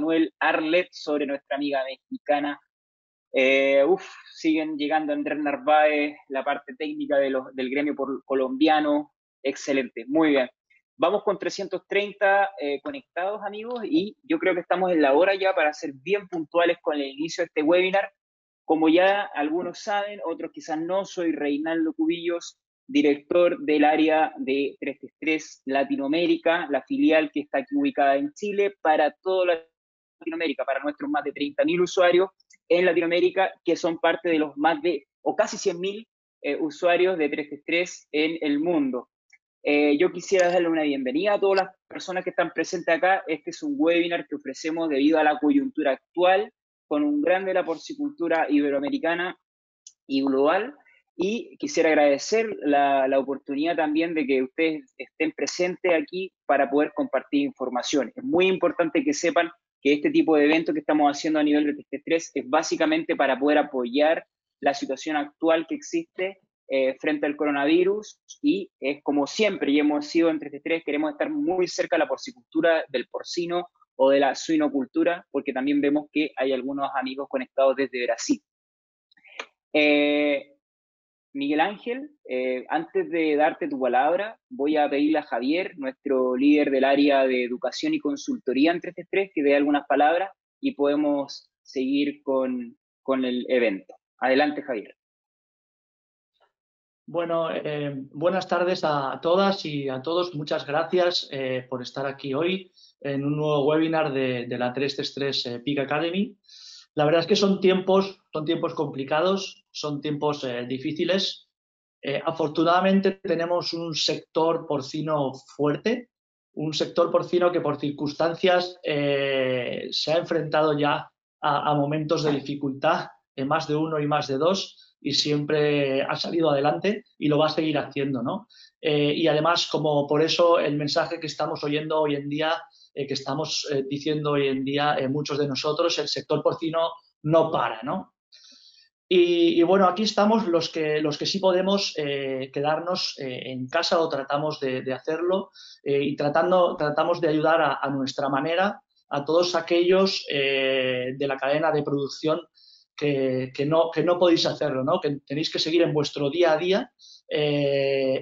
Manuel Arlet sobre nuestra amiga mexicana. Eh, uf, siguen llegando Andrés Narváez, la parte técnica de los, del gremio colombiano. Excelente, muy bien. Vamos con 330 eh, conectados, amigos, y yo creo que estamos en la hora ya para ser bien puntuales con el inicio de este webinar. Como ya algunos saben, otros quizás no, soy Reinaldo Cubillos, director del área de 333 Latinoamérica, la filial que está aquí ubicada en Chile para toda Latinoamérica, para nuestros más de 30.000 usuarios en Latinoamérica, que son parte de los más de, o casi 100.000 eh, usuarios de 333 en el mundo. Eh, yo quisiera darle una bienvenida a todas las personas que están presentes acá. Este es un webinar que ofrecemos debido a la coyuntura actual, con un gran de la porcicultura iberoamericana y global, y quisiera agradecer la, oportunidad también de que ustedes estén presentes aquí para poder compartir información. Es muy importante que sepan que este tipo de eventos que estamos haciendo a nivel de TST3 es básicamente para poder apoyar la situación actual que existe eh, frente al coronavirus y es como siempre y hemos sido en TST3, queremos estar muy cerca de la porcicultura del porcino o de la suinocultura, porque también vemos que hay algunos amigos conectados desde Brasil. Eh, Miguel Ángel, eh, antes de darte tu palabra, voy a pedirle a Javier, nuestro líder del área de educación y consultoría en 333, que dé algunas palabras y podemos seguir con, el evento. Adelante, Javier. Bueno, eh, buenas tardes a todas y a todos. Muchas gracias eh, por estar aquí hoy en un nuevo webinar de, de la 333 Peak Academy. La verdad es que son tiempos, son tiempos complicados, son tiempos eh, difíciles. Eh, afortunadamente tenemos un sector porcino fuerte, un sector porcino que por circunstancias eh, se ha enfrentado ya a, momentos de dificultad, en más de uno y más de dos, y siempre ha salido adelante y lo va a seguir haciendo, ¿no? y además, como por eso el mensaje que estamos oyendo hoy en día eh, que estamos eh, diciendo hoy en día eh, muchos de nosotros, el sector porcino no para, ¿no? Y, bueno, aquí estamos los que, los que sí podemos quedarnos en casa o tratamos de, hacerlo y tratando, tratamos de ayudar a, nuestra manera a todos aquellos de la cadena de producción que, no, que no podéis hacerlo, ¿no? que tenéis que seguir en vuestro día a día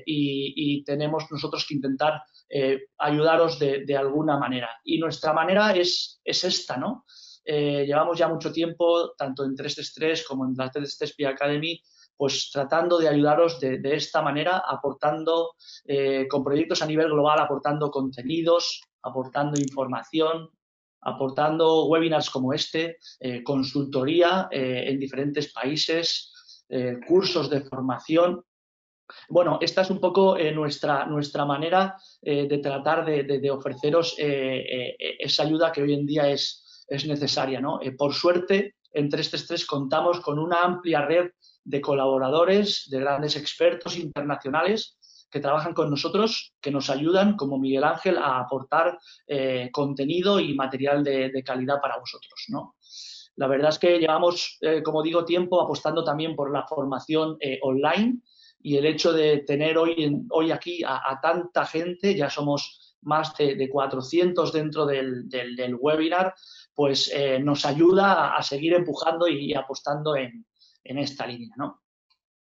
y, tenemos nosotros que intentar eh, ayudaros de, alguna manera. Y nuestra manera es, es esta, ¿no? Eh, llevamos ya mucho tiempo, tanto en 333 como en la 333 Academy, pues tratando de ayudaros de, esta manera, aportando eh, con proyectos a nivel global, aportando contenidos, aportando información, aportando webinars como este, consultoría en diferentes países, cursos de formación bueno, esta es un poco eh, nuestra, nuestra manera eh, de tratar de, ofreceros eh, esa ayuda que hoy en día es, es necesaria. ¿no? por suerte, en 333 contamos con una amplia red de colaboradores, de grandes expertos internacionales que trabajan con nosotros, que nos ayudan, como Miguel Ángel, a aportar contenido y material de, calidad para vosotros. ¿no? La verdad es que llevamos, como digo, tiempo apostando también por la formación online y el hecho de tener hoy, hoy aquí a, tanta gente, ya somos más de, 400 dentro del, del, webinar, pues eh, nos ayuda a, seguir empujando y, apostando en, en, esta línea. ¿no?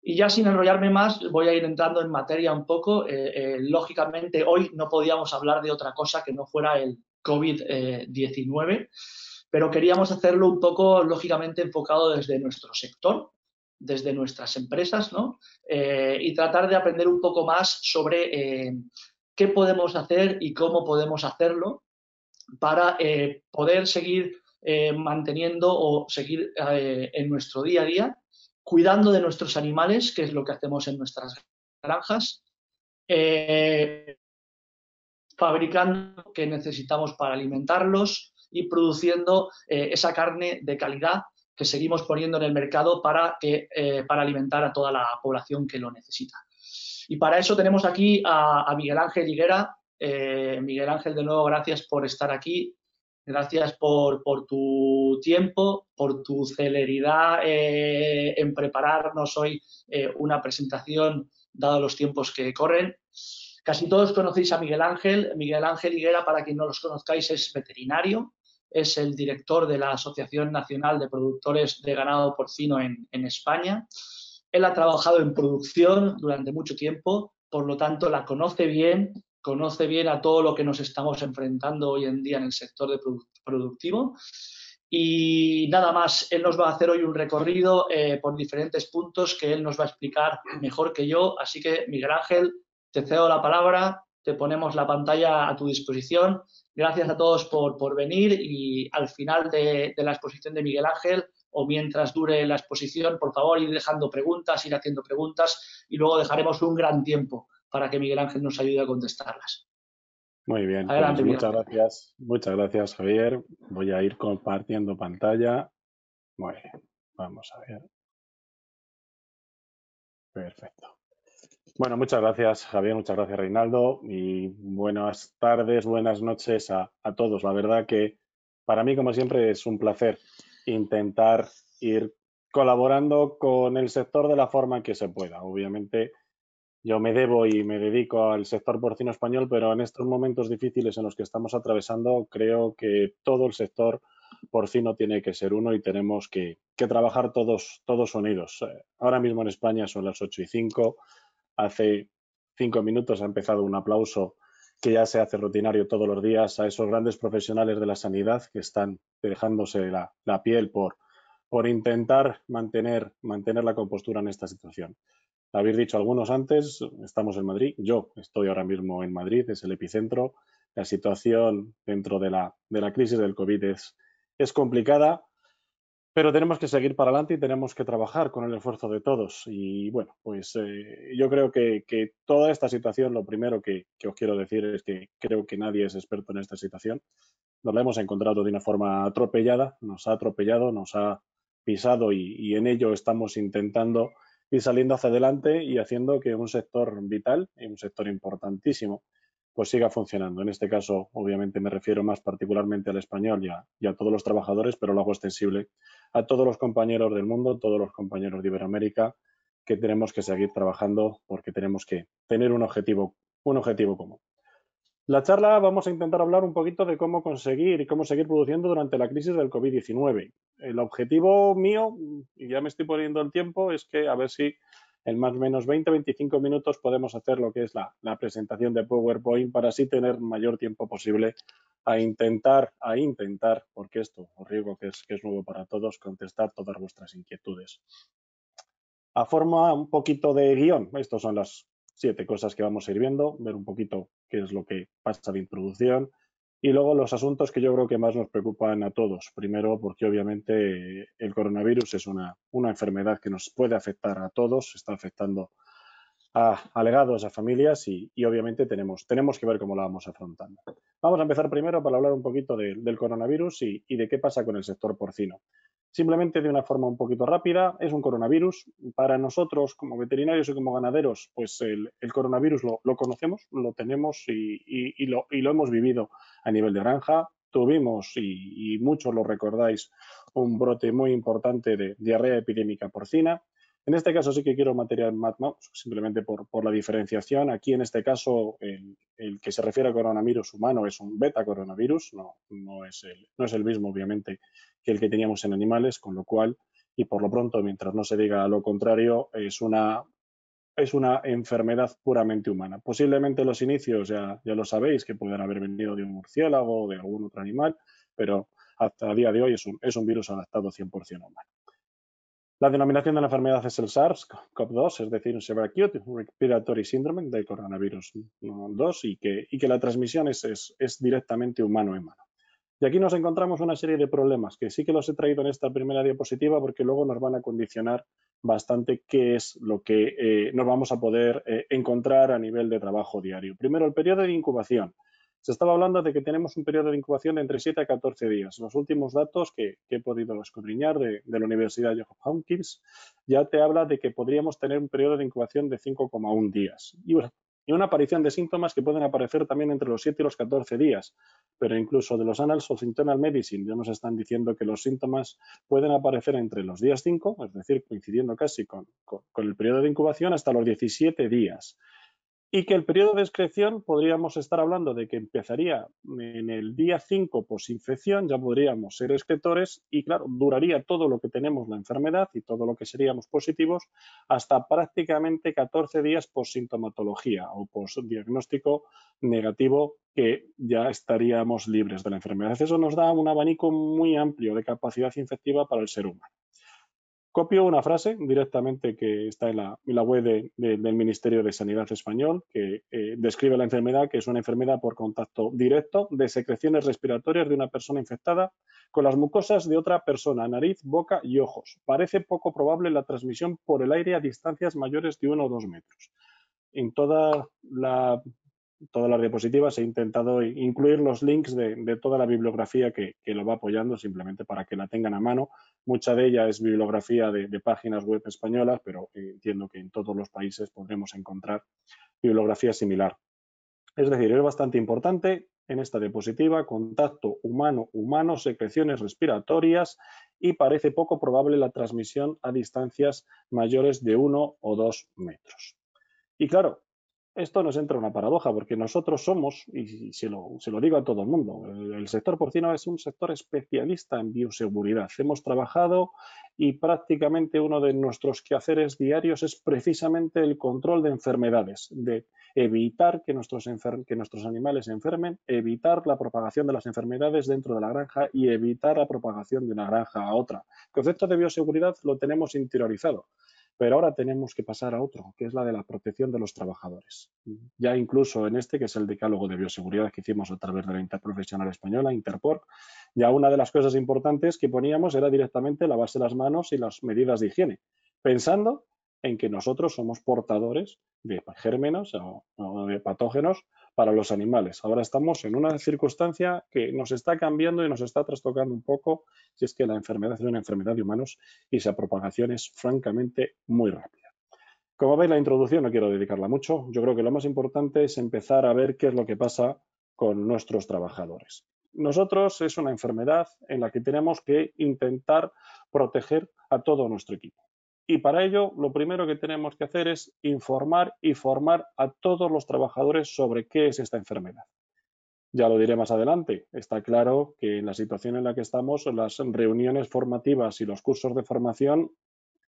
Y ya sin enrollarme más, voy a ir entrando en materia un poco. Eh, eh, lógicamente, hoy no podíamos hablar de otra cosa que no fuera el COVID-19, pero queríamos hacerlo un poco, lógicamente, enfocado desde nuestro sector, desde nuestras empresas, ¿no? Eh, y tratar de aprender un poco más sobre eh, qué podemos hacer y cómo podemos hacerlo para eh, poder seguir manteniendo o seguir en nuestro día a día, cuidando de nuestros animales, que es lo que hacemos en nuestras granjas, fabricando lo que necesitamos para alimentarlos y produciendo esa carne de calidad que seguimos poniendo en el mercado para, que, eh, para alimentar a toda la población que lo necesita. Y para eso tenemos aquí a, Miguel Ángel Higuera. Eh, Miguel Ángel, de nuevo, gracias por estar aquí. Gracias por, tu tiempo, por tu celeridad eh, en prepararnos hoy una presentación, dado los tiempos que corren. Casi todos conocéis a Miguel Ángel. Miguel Ángel Higuera, para quien no los conozcáis, es veterinario, es el director de la Asociación Nacional de Productores de Ganado Porcino en, en España. Él ha trabajado en producción durante mucho tiempo, por lo tanto la conoce bien, conoce bien a todo lo que nos estamos enfrentando hoy en día en el sector de productivo. Y nada más, él nos va a hacer hoy un recorrido eh, por diferentes puntos que él nos va a explicar mejor que yo. Así que, Miguel Ángel, te cedo la palabra, te ponemos la pantalla a tu disposición. Gracias a todos por, por venir y al final de, de, la exposición de Miguel Ángel o mientras dure la exposición, por favor, ir dejando preguntas, ir haciendo preguntas y luego dejaremos un gran tiempo para que Miguel Ángel nos ayude a contestarlas. Muy bien, pues muchas gracias. Muchas gracias, Javier. Voy a ir compartiendo pantalla. Muy bien, vamos a ver. Perfecto. Bueno, muchas gracias, Javier, muchas gracias, Reinaldo, y buenas tardes, buenas noches a, a todos. La verdad que para mí, como siempre, es un placer intentar ir colaborando con el sector de la forma que se pueda. Obviamente, yo me debo y me dedico al sector porcino español, pero en estos momentos difíciles en los que estamos atravesando, creo que todo el sector porcino tiene que ser uno y tenemos que, trabajar todos, todos unidos. Eh, ahora mismo en España son las 8 y 5. Hace cinco minutos ha empezado un aplauso que ya se hace rutinario todos los días a esos grandes profesionales de la sanidad que están dejándose la, piel por, por intentar mantener, mantener la compostura en esta situación. Habéis dicho algunos antes, estamos en Madrid, yo estoy ahora mismo en Madrid, es el epicentro. La situación dentro de la, de la crisis del COVID es, es complicada, pero tenemos que seguir para adelante y tenemos que trabajar con el esfuerzo de todos. Y bueno, pues eh, yo creo que, toda esta situación, lo primero que, os quiero decir es que creo que nadie es experto en esta situación. Nos la hemos encontrado de una forma atropellada, nos ha atropellado, nos ha pisado y, y en ello estamos intentando y saliendo hacia adelante y haciendo que un sector vital y un sector importantísimo pues siga funcionando. En este caso, obviamente, me refiero más particularmente al español y a, y a, todos los trabajadores, pero lo hago extensible a todos los compañeros del mundo, todos los compañeros de Iberoamérica, que tenemos que seguir trabajando porque tenemos que tener un objetivo, un objetivo común. La charla vamos a intentar hablar un poquito de cómo conseguir y cómo seguir produciendo durante la crisis del COVID-19. El objetivo mío, y ya me estoy poniendo el tiempo, es que a ver si en más o menos 20-25 minutos podemos hacer lo que es la, presentación de PowerPoint para así tener mayor tiempo posible a intentar, a intentar, porque esto os es, que es nuevo para todos, contestar todas vuestras inquietudes. A forma un poquito de guion, estas son las siete cosas que vamos a ir viendo, ver un poquito qué es lo que pasa de introducción y luego los asuntos que yo creo que más nos preocupan a todos. Primero, porque obviamente el coronavirus es una, una enfermedad que nos puede afectar a todos, está afectando a alegados, a familias y, y, obviamente tenemos, tenemos que ver cómo la vamos afrontando. Vamos a empezar primero para hablar un poquito de, del coronavirus y, y, de qué pasa con el sector porcino. Simplemente de una forma un poquito rápida, es un coronavirus. Para nosotros, como veterinarios y como ganaderos, pues el, coronavirus lo, conocemos, lo tenemos y, y, lo, y, lo, hemos vivido a nivel de granja. Tuvimos, y, muchos lo recordáis, un brote muy importante de diarrea epidémica porcina. En este caso sí que quiero material más, simplemente por, la diferenciación. Aquí en este caso el, que se refiere a coronavirus humano es un beta coronavirus, no, es el, mismo obviamente que el que teníamos en animales, con lo cual, y por lo pronto, mientras no se diga lo contrario, es una, enfermedad puramente humana. Posiblemente los inicios ya, ya lo sabéis, que pueden haber venido de un murciélago o de algún otro animal, pero hasta el día de hoy es un, es un virus adaptado 100% humano. La denominación de la enfermedad es el SARS-CoV-2, es decir, un Severe Acute Respiratory Syndrome del coronavirus 2 y que, y que la transmisión es, es, directamente humano-humano. Y aquí nos encontramos una serie de problemas que sí que los he traído en esta primera diapositiva porque luego nos van a condicionar bastante qué es lo que eh, nos vamos a poder eh, encontrar a nivel de trabajo diario. Primero, el periodo de incubación. Se estaba hablando de que tenemos un periodo de incubación de entre 7 a 14 días. Los últimos datos que, he podido escudriñar de, la Universidad de Hopkins ya te habla de que podríamos tener un periodo de incubación de 5,1 días. Y y una aparición de síntomas que pueden aparecer también entre los 7 y los 14 días. Pero incluso de los Annals of Internal Medicine ya nos están diciendo que los síntomas pueden aparecer entre los días 5, es decir, coincidiendo casi con, con, con el periodo de incubación, hasta los 17 días. Y que el periodo de excreción podríamos estar hablando de que empezaría en el día 5 posinfección, ya podríamos ser excretores y claro, duraría todo lo que tenemos la enfermedad y todo lo que seríamos positivos hasta prácticamente 14 días posintomatología o diagnóstico negativo que ya estaríamos libres de la enfermedad. Eso nos da un abanico muy amplio de capacidad infectiva para el ser humano. Copio una frase directamente que está en la, web del Ministerio de Sanidad español, que eh, describe la enfermedad, que es una enfermedad por contacto directo de secreciones respiratorias de una persona infectada con las mucosas de otra persona, nariz, boca y ojos. Parece poco probable la transmisión por el aire a distancias mayores de uno o dos metros. En toda la todas las diapositivas he intentado incluir los links de, toda la bibliografía que, lo va apoyando, simplemente para que la tengan a mano. Mucha de ella es bibliografía de, páginas web españolas, pero entiendo que en todos los países podremos encontrar bibliografía similar. Es decir, es bastante importante en esta diapositiva contacto humano-humano, secreciones respiratorias y parece poco probable la transmisión a distancias mayores de uno o dos metros. Y claro, esto nos entra una paradoja, porque nosotros somos, y se lo, se lo digo a todo el mundo, el, sector porcino es un sector especialista en bioseguridad. Hemos trabajado y prácticamente uno de nuestros quehaceres diarios es precisamente el control de enfermedades, de evitar que nuestros, que nuestros animales se enfermen, evitar la propagación de las enfermedades dentro de la granja y evitar la propagación de una granja a otra. El concepto de bioseguridad lo tenemos interiorizado. Pero ahora tenemos que pasar a otro, que es la de la protección de los trabajadores. Ya incluso en este, que es el decálogo de bioseguridad que hicimos a través de la Interprofesional Española, Interport, ya una de las cosas importantes que poníamos era directamente lavarse las manos y las medidas de higiene, pensando en que nosotros somos portadores de gérmenos o, de patógenos para los animales. Ahora estamos en una circunstancia que nos está cambiando y nos está trastocando un poco, si es que la enfermedad es una enfermedad de humanos y esa propagación es francamente muy rápida. Como veis, la introducción no quiero dedicarla mucho. Yo creo que lo más importante es empezar a ver qué es lo que pasa con nuestros trabajadores. Nosotros es una enfermedad en la que tenemos que intentar proteger a todo nuestro equipo. Y para ello, lo primero que tenemos que hacer es informar y formar a todos los trabajadores sobre qué es esta enfermedad. Ya lo diré más adelante. Está claro que en la situación en la que estamos, las reuniones formativas y los cursos de formación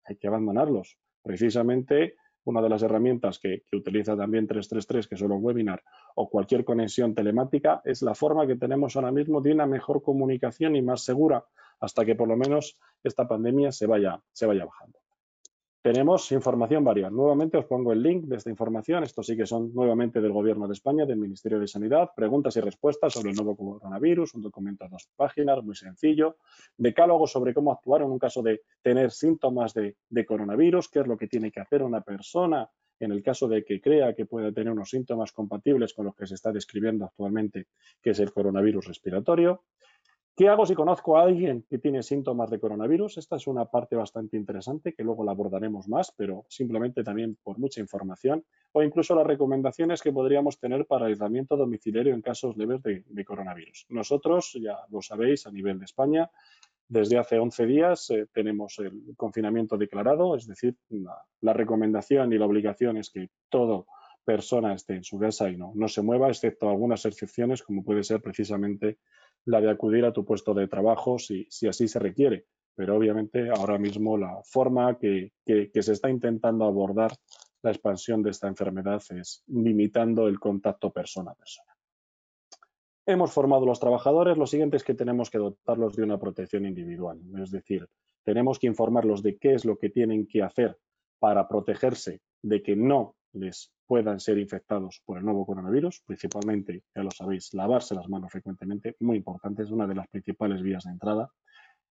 hay que abandonarlos. Precisamente una de las herramientas que, utiliza también 333, que son los webinar o cualquier conexión telemática, es la forma que tenemos ahora mismo de una mejor comunicación y más segura hasta que por lo menos esta pandemia se vaya bajando. Tenemos información variada. Nuevamente os pongo el link de esta información. Estos sí que son nuevamente del Gobierno de España, del Ministerio de Sanidad. Preguntas y respuestas sobre el nuevo coronavirus, un documento de dos páginas, muy sencillo. Decálogo sobre cómo actuar en un caso de tener síntomas de, de coronavirus, qué es lo que tiene que hacer una persona en el caso de que crea que pueda tener unos síntomas compatibles con los que se está describiendo actualmente, que es el coronavirus respiratorio. ¿Qué hago si conozco a alguien que tiene síntomas de coronavirus? Esta es una parte bastante interesante que luego la abordaremos más, pero simplemente también por mucha información o incluso las recomendaciones que podríamos tener para aislamiento domiciliario en casos leves de, coronavirus. Nosotros, ya lo sabéis, a nivel de España, desde hace 11 días eh, tenemos el confinamiento declarado, es decir, la, recomendación y la obligación es que todo persona esté en su casa y no, no se mueva, excepto algunas excepciones, como puede ser precisamente la de acudir a tu puesto de trabajo si, así se requiere. Pero obviamente ahora mismo la forma que, se está intentando abordar la expansión de esta enfermedad es limitando el contacto persona a persona. Hemos formado los trabajadores, lo siguiente es que tenemos que dotarlos de una protección individual, es decir, tenemos que informarlos de qué es lo que tienen que hacer para protegerse de que no les puedan ser infectados por el nuevo coronavirus, principalmente, ya lo sabéis, lavarse las manos frecuentemente, muy importante, es una de las principales vías de entrada.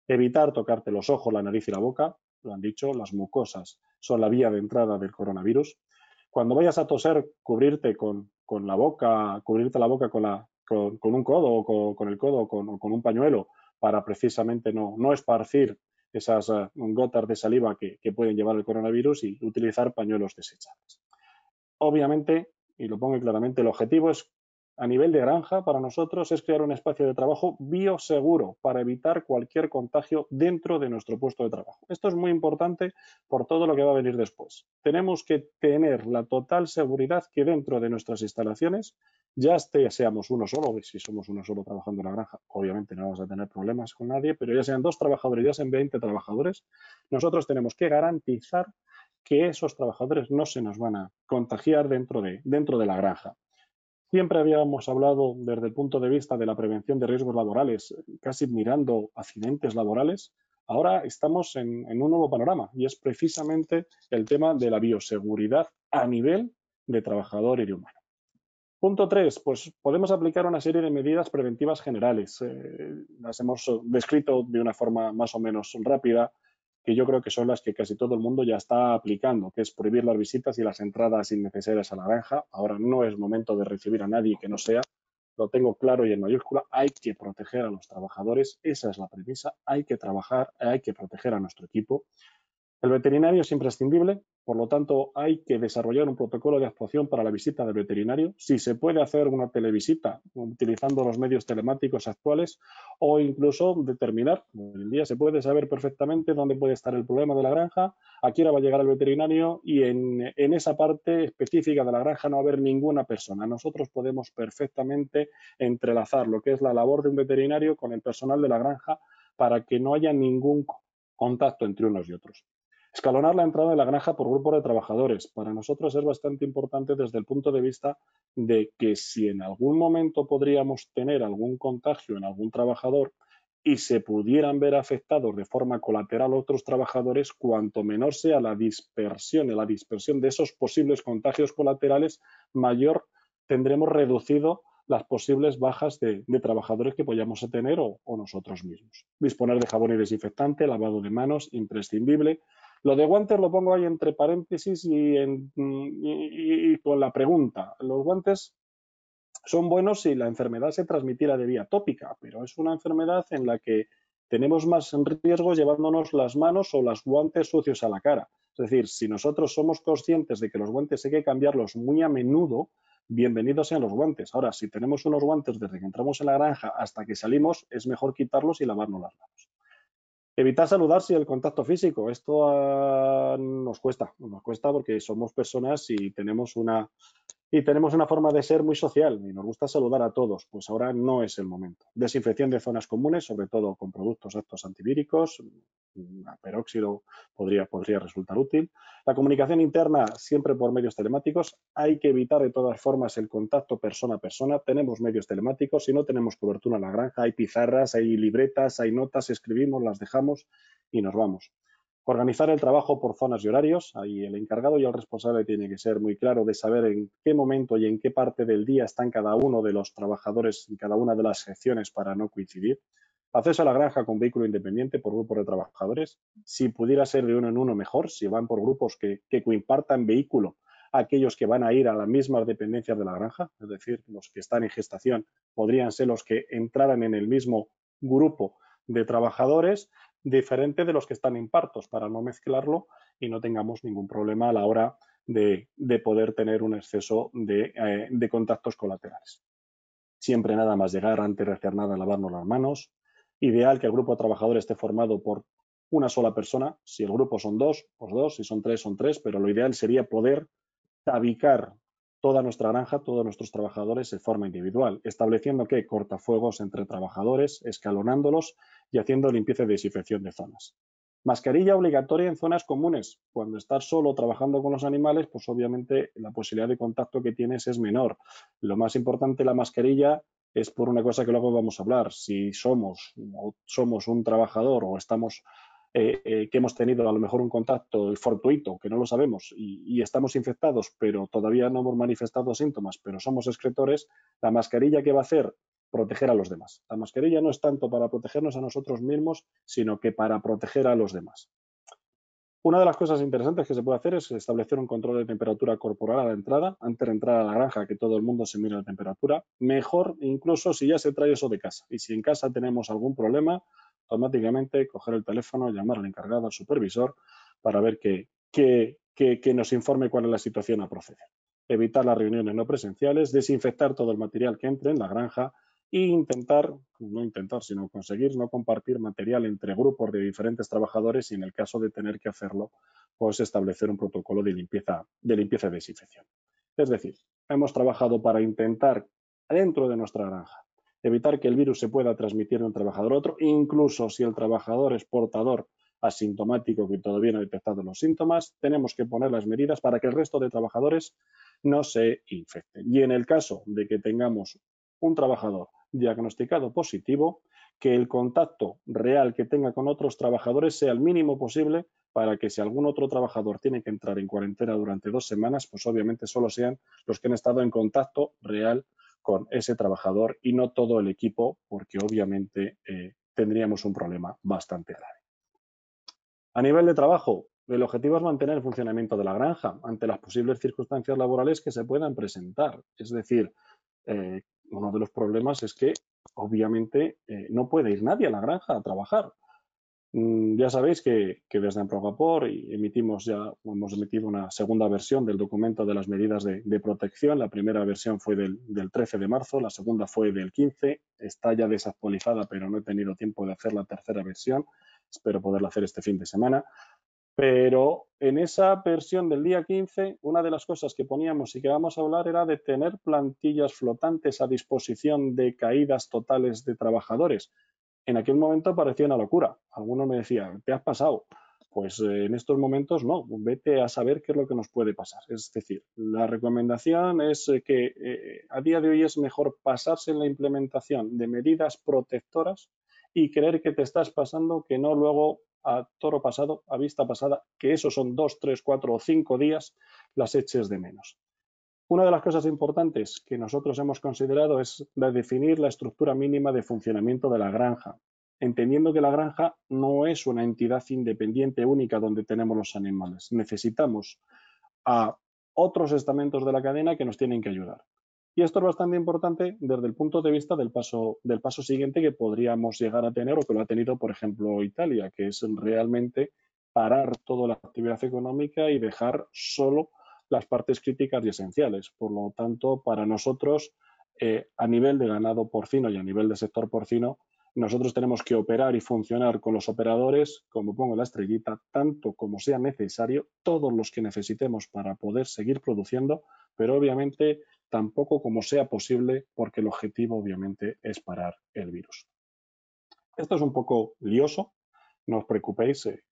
Evitar tocarte los ojos, la nariz y la boca, lo han dicho, las mucosas son la vía de entrada del coronavirus. Cuando vayas a toser, cubrirte con, la boca, cubrirte la boca con, la, con, un codo o con, el codo o con, un pañuelo para precisamente no, no esparcir esas eh, gotas de saliva que, que pueden llevar el coronavirus y utilizar pañuelos desechables. Obviamente, y lo pongo claramente, el objetivo es a nivel de granja para nosotros es crear un espacio de trabajo bioseguro para evitar cualquier contagio dentro de nuestro puesto de trabajo. Esto es muy importante por todo lo que va a venir después. Tenemos que tener la total seguridad que dentro de nuestras instalaciones, ya seamos uno solo, si somos uno solo trabajando en la granja, obviamente no vamos a tener problemas con nadie, pero ya sean dos trabajadores, ya sean 20 trabajadores, nosotros tenemos que garantizar que esos trabajadores no se nos van a contagiar dentro de, dentro de la granja. Siempre habíamos hablado desde el punto de vista de la prevención de riesgos laborales, casi mirando accidentes laborales. Ahora estamos en, un nuevo panorama y es precisamente el tema de la bioseguridad a nivel de trabajador y de humano. Punto tres, pues podemos aplicar una serie de medidas preventivas generales. Eh, las hemos descrito de una forma más o menos rápida que yo creo que son las que casi todo el mundo ya está aplicando, que es prohibir las visitas y las entradas innecesarias a la granja. Ahora no es momento de recibir a nadie que no sea, lo tengo claro y en mayúscula, hay que proteger a los trabajadores, esa es la premisa, hay que trabajar, hay que proteger a nuestro equipo. El veterinario es imprescindible, por lo tanto, hay que desarrollar un protocolo de actuación para la visita del veterinario. Si se puede hacer una televisita utilizando los medios telemáticos actuales o incluso determinar, hoy en día se puede saber perfectamente dónde puede estar el problema de la granja, a qué hora va a llegar el veterinario y en, en esa parte específica de la granja no va a haber ninguna persona. Nosotros podemos perfectamente entrelazar lo que es la labor de un veterinario con el personal de la granja para que no haya ningún contacto entre unos y otros. Escalonar la entrada de la granja por grupo de trabajadores. Para nosotros es bastante importante desde el punto de vista de que si en algún momento podríamos tener algún contagio en algún trabajador y se pudieran ver afectados de forma colateral otros trabajadores, cuanto menor sea la dispersión la dispersión de esos posibles contagios colaterales, mayor tendremos reducido las posibles bajas de, trabajadores que podamos tener o, o, nosotros mismos. Disponer de jabón y desinfectante, lavado de manos, imprescindible, lo de guantes lo pongo ahí entre paréntesis y, con la pregunta. Los guantes son buenos si la enfermedad se transmitiera de vía tópica, pero es una enfermedad en la que tenemos más riesgos llevándonos las manos o los guantes sucios a la cara. Es decir, si nosotros somos conscientes de que los guantes hay que cambiarlos muy a menudo, bienvenidos sean los guantes. Ahora, si tenemos unos guantes desde que entramos en la granja hasta que salimos, es mejor quitarlos y lavarnos las manos. Evitar saludarse y el contacto físico. Esto ah, nos cuesta, nos cuesta porque somos personas y tenemos una y tenemos una forma de ser muy social y nos gusta saludar a todos, pues ahora no es el momento. Desinfección de zonas comunes, sobre todo con productos actos antivíricos, peróxido podría, podría resultar útil. La comunicación interna siempre por medios telemáticos. Hay que evitar de todas formas el contacto persona a persona. Tenemos medios telemáticos, si no tenemos cobertura en la granja, hay pizarras, hay libretas, hay notas, escribimos, las dejamos y nos vamos. Organizar el trabajo por zonas y horarios. Ahí el encargado y el responsable tiene que ser muy claro de saber en qué momento y en qué parte del día están cada uno de los trabajadores en cada una de las secciones para no coincidir. Acceso a la granja con vehículo independiente por grupos de trabajadores. Si pudiera ser de uno en uno, mejor. Si van por grupos que, que coimpartan vehículo aquellos que van a ir a las mismas dependencias de la granja, es decir, los que están en gestación, podrían ser los que entraran en el mismo grupo de trabajadores diferente de los que están en partos para no mezclarlo y no tengamos ningún problema a la hora de, poder tener un exceso eh, de, contactos colaterales. Siempre nada más llegar antes de hacer nada lavarnos las manos. Ideal que el grupo de trabajadores esté formado por una sola persona. Si el grupo son dos, pues dos. Si son tres, son tres. Pero lo ideal sería poder tabicar toda nuestra granja, todos nuestros trabajadores de forma individual, estableciendo que cortafuegos entre trabajadores, escalonándolos y haciendo limpieza y desinfección de zonas. Mascarilla obligatoria en zonas comunes. Cuando estás solo trabajando con los animales, pues obviamente la posibilidad de contacto que tienes es menor. Lo más importante la mascarilla es por una cosa que luego vamos a hablar. Si somos, somos un trabajador o estamos eh, eh, que hemos tenido a lo mejor un contacto fortuito, que no lo sabemos, y, estamos infectados, pero todavía no hemos manifestado síntomas, pero somos excretores, la mascarilla que va a hacer proteger a los demás. La mascarilla no es tanto para protegernos a nosotros mismos, sino que para proteger a los demás. Una de las cosas interesantes que se puede hacer es establecer un control de temperatura corporal a la entrada, antes de entrar a la granja, que todo el mundo se mire la temperatura. Mejor incluso si ya se trae eso de casa. Y si en casa tenemos algún problema, automáticamente coger el teléfono, llamar al encargado, al supervisor, para ver que, nos informe cuál es la situación a proceder. evitar las reuniones no presenciales, desinfectar todo el material que entre en la granja e intentar, no intentar, sino conseguir no compartir material entre grupos de diferentes trabajadores y en el caso de tener que hacerlo, pues establecer un protocolo de limpieza, de limpieza y desinfección. Es decir, hemos trabajado para intentar dentro de nuestra granja evitar que el virus se pueda transmitir de un trabajador a otro, incluso si el trabajador es portador asintomático que todavía no ha detectado los síntomas, tenemos que poner las medidas para que el resto de trabajadores no se infecten. Y en el caso de que tengamos un trabajador diagnosticado positivo, que el contacto real que tenga con otros trabajadores sea el mínimo posible para que si algún otro trabajador tiene que entrar en cuarentena durante dos semanas, pues obviamente solo sean los que han estado en contacto real con ese trabajador y no todo el equipo, porque obviamente eh, tendríamos un problema bastante grave. A nivel de trabajo, el objetivo es mantener el funcionamiento de la granja ante las posibles circunstancias laborales que se puedan presentar. Es decir, eh, uno de los problemas es que obviamente eh, no puede ir nadie a la granja a trabajar. Mm, ya sabéis que, desde Amprogapor emitimos ya, hemos emitido una segunda versión del documento de las medidas de, protección. La primera versión fue del, 13 de marzo, la segunda fue del 15. Está ya desactualizada, pero no he tenido tiempo de hacer la tercera versión. Espero poderla hacer este fin de semana. Pero en esa versión del día 15, una de las cosas que poníamos y que vamos a hablar era de tener plantillas flotantes a disposición de caídas totales de trabajadores. En aquel momento parecía una locura. Algunos me decían, ¿te has pasado? Pues eh, en estos momentos no, vete a saber qué es lo que nos puede pasar. Es decir, la recomendación es eh, que eh, a día de hoy es mejor pasarse en la implementación de medidas protectoras y creer que te estás pasando que no luego a toro pasado, a vista pasada, que eso son dos, tres, cuatro o cinco días, las eches de menos. Una de las cosas importantes que nosotros hemos considerado es definir la estructura mínima de funcionamiento de la granja, entendiendo que la granja no es una entidad independiente única donde tenemos los animales. Necesitamos a otros estamentos de la cadena que nos tienen que ayudar. Y esto es bastante importante desde el punto de vista del paso, del paso siguiente que podríamos llegar a tener o que lo ha tenido, por ejemplo, Italia, que es realmente parar toda la actividad económica y dejar solo las partes críticas y esenciales. Por lo tanto, para nosotros, eh, a nivel de ganado porcino y a nivel de sector porcino, nosotros tenemos que operar y funcionar con los operadores, como pongo la estrellita, tanto como sea necesario, todos los que necesitemos para poder seguir produciendo, pero obviamente tampoco como sea posible, porque el objetivo obviamente es parar el virus. Esto es un poco lioso, no os preocupéis, eh,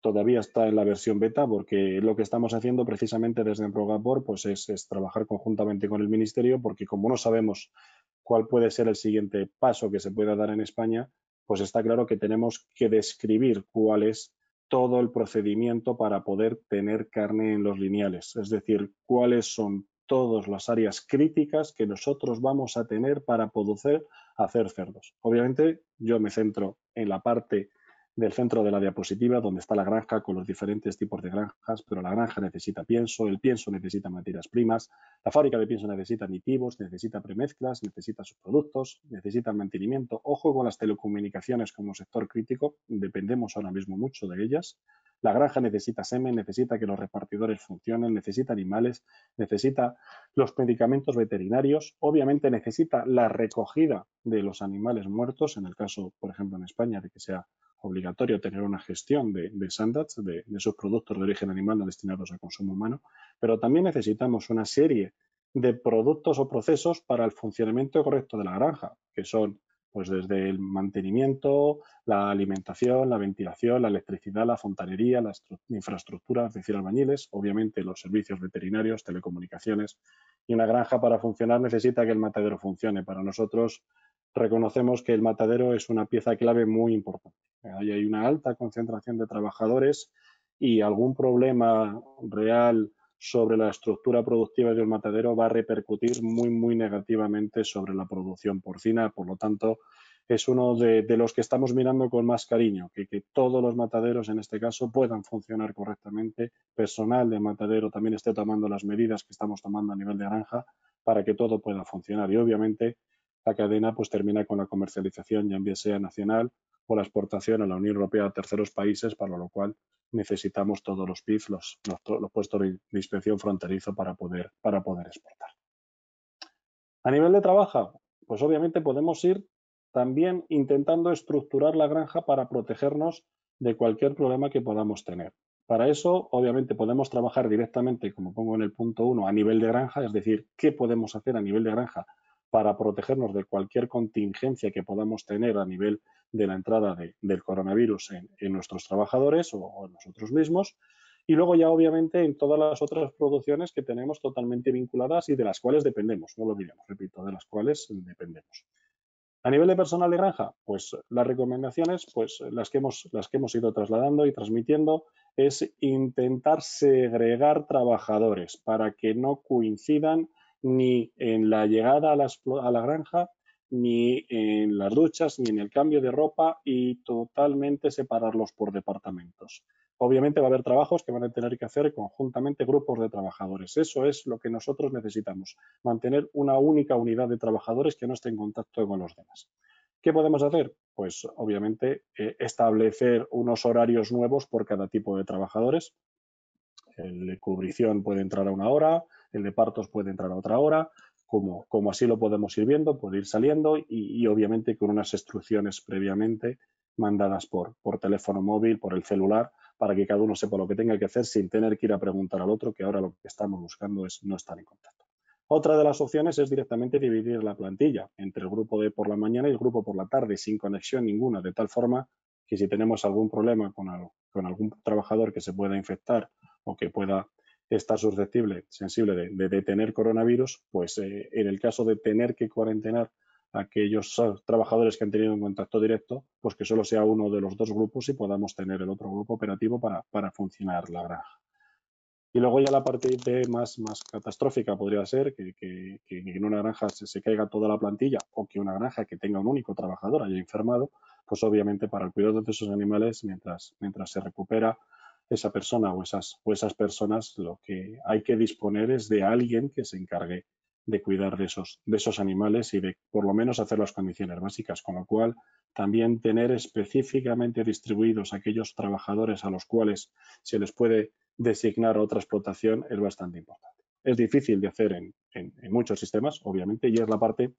todavía está en la versión beta porque lo que estamos haciendo precisamente desde Progapor pues es, es, trabajar conjuntamente con el Ministerio porque como no sabemos cuál puede ser el siguiente paso que se pueda dar en España, pues está claro que tenemos que describir cuál es todo el procedimiento para poder tener carne en los lineales, es decir, cuáles son todas las áreas críticas que nosotros vamos a tener para poder hacer cerdos. Obviamente yo me centro en la parte del centro de la diapositiva donde está la granja con los diferentes tipos de granjas, pero la granja necesita pienso, el pienso necesita materias primas, la fábrica de pienso necesita aditivos, necesita premezclas, necesita sus productos, necesita mantenimiento. Ojo con las telecomunicaciones como sector crítico, dependemos ahora mismo mucho de ellas. La granja necesita semen, necesita que los repartidores funcionen, necesita animales, necesita los medicamentos veterinarios, obviamente necesita la recogida de los animales muertos, en el caso, por ejemplo, en España, de que sea obligatorio tener una gestión de, de de, esos productos de origen animal no destinados a consumo humano, pero también necesitamos una serie de productos o procesos para el funcionamiento correcto de la granja, que son pues desde el mantenimiento, la alimentación, la ventilación, la electricidad, la fontanería, la infraestructura, es decir, albañiles, obviamente los servicios veterinarios, telecomunicaciones. Y una granja para funcionar necesita que el matadero funcione. Para nosotros reconocemos que el matadero es una pieza clave muy importante. Ahí hay una alta concentración de trabajadores y algún problema real sobre la estructura productiva del matadero va a repercutir muy, muy negativamente sobre la producción porcina. Por lo tanto, es uno de, los que estamos mirando con más cariño, que, que, todos los mataderos en este caso puedan funcionar correctamente, personal de matadero también esté tomando las medidas que estamos tomando a nivel de granja para que todo pueda funcionar. Y obviamente la cadena pues termina con la comercialización, ya bien sea nacional o la exportación a la Unión Europea a terceros países, para lo cual necesitamos todos los PIF, los, los, puestos de inspección fronterizo para poder, para poder exportar. A nivel de trabajo, pues obviamente podemos ir también intentando estructurar la granja para protegernos de cualquier problema que podamos tener. Para eso, obviamente, podemos trabajar directamente, como pongo en el punto 1, a nivel de granja, es decir, qué podemos hacer a nivel de granja para protegernos de cualquier contingencia que podamos tener a nivel de la entrada del coronavirus en, nuestros trabajadores o, en nosotros mismos. Y luego ya obviamente en todas las otras producciones que tenemos totalmente vinculadas y de las cuales dependemos, no lo olvidemos, repito, de las cuales dependemos. A nivel de personal de granja, pues las recomendaciones, pues las que hemos, las que hemos ido trasladando y transmitiendo es intentar segregar trabajadores para que no coincidan ni en la llegada a la, granja, ni en las duchas, ni en el cambio de ropa y totalmente separarlos por departamentos. Obviamente va a haber trabajos que van a tener que hacer conjuntamente grupos de trabajadores. Eso es lo que nosotros necesitamos, mantener una única unidad de trabajadores que no esté en contacto con los demás. ¿Qué podemos hacer? Pues obviamente eh, establecer unos horarios nuevos por cada tipo de trabajadores. El cubrición puede entrar a una hora, el de partos puede entrar a otra hora, como, como así lo podemos ir viendo, puede ir saliendo y, obviamente con unas instrucciones previamente mandadas por, por teléfono móvil, por el celular, para que cada uno sepa lo que tenga que hacer sin tener que ir a preguntar al otro, que ahora lo que estamos buscando es no estar en contacto. Otra de las opciones es directamente dividir la plantilla entre el grupo de por la mañana y el grupo por la tarde, sin conexión ninguna, de tal forma que si tenemos algún problema con, con algún trabajador que se pueda infectar o que pueda estar susceptible, sensible de, tener coronavirus, pues eh, en el caso de tener que cuarentenar a aquellos trabajadores que han tenido un contacto directo, pues que solo sea uno de los dos grupos y podamos tener el otro grupo operativo para, para funcionar la granja. Y luego ya la parte más, más catastrófica podría ser que, que, que en una granja se, se, caiga toda la plantilla o que una granja que tenga un único trabajador haya enfermado, pues obviamente para el cuidado de esos animales, mientras, mientras se recupera esa persona o esas, o esas personas, lo que hay que disponer es de alguien que se encargue de cuidar de esos, de esos animales y de por lo menos hacer las condiciones básicas, con lo cual también tener específicamente distribuidos aquellos trabajadores a los cuales se les puede designar otra explotación es bastante importante. Es difícil de hacer en, en, en muchos sistemas, obviamente, y es la parte,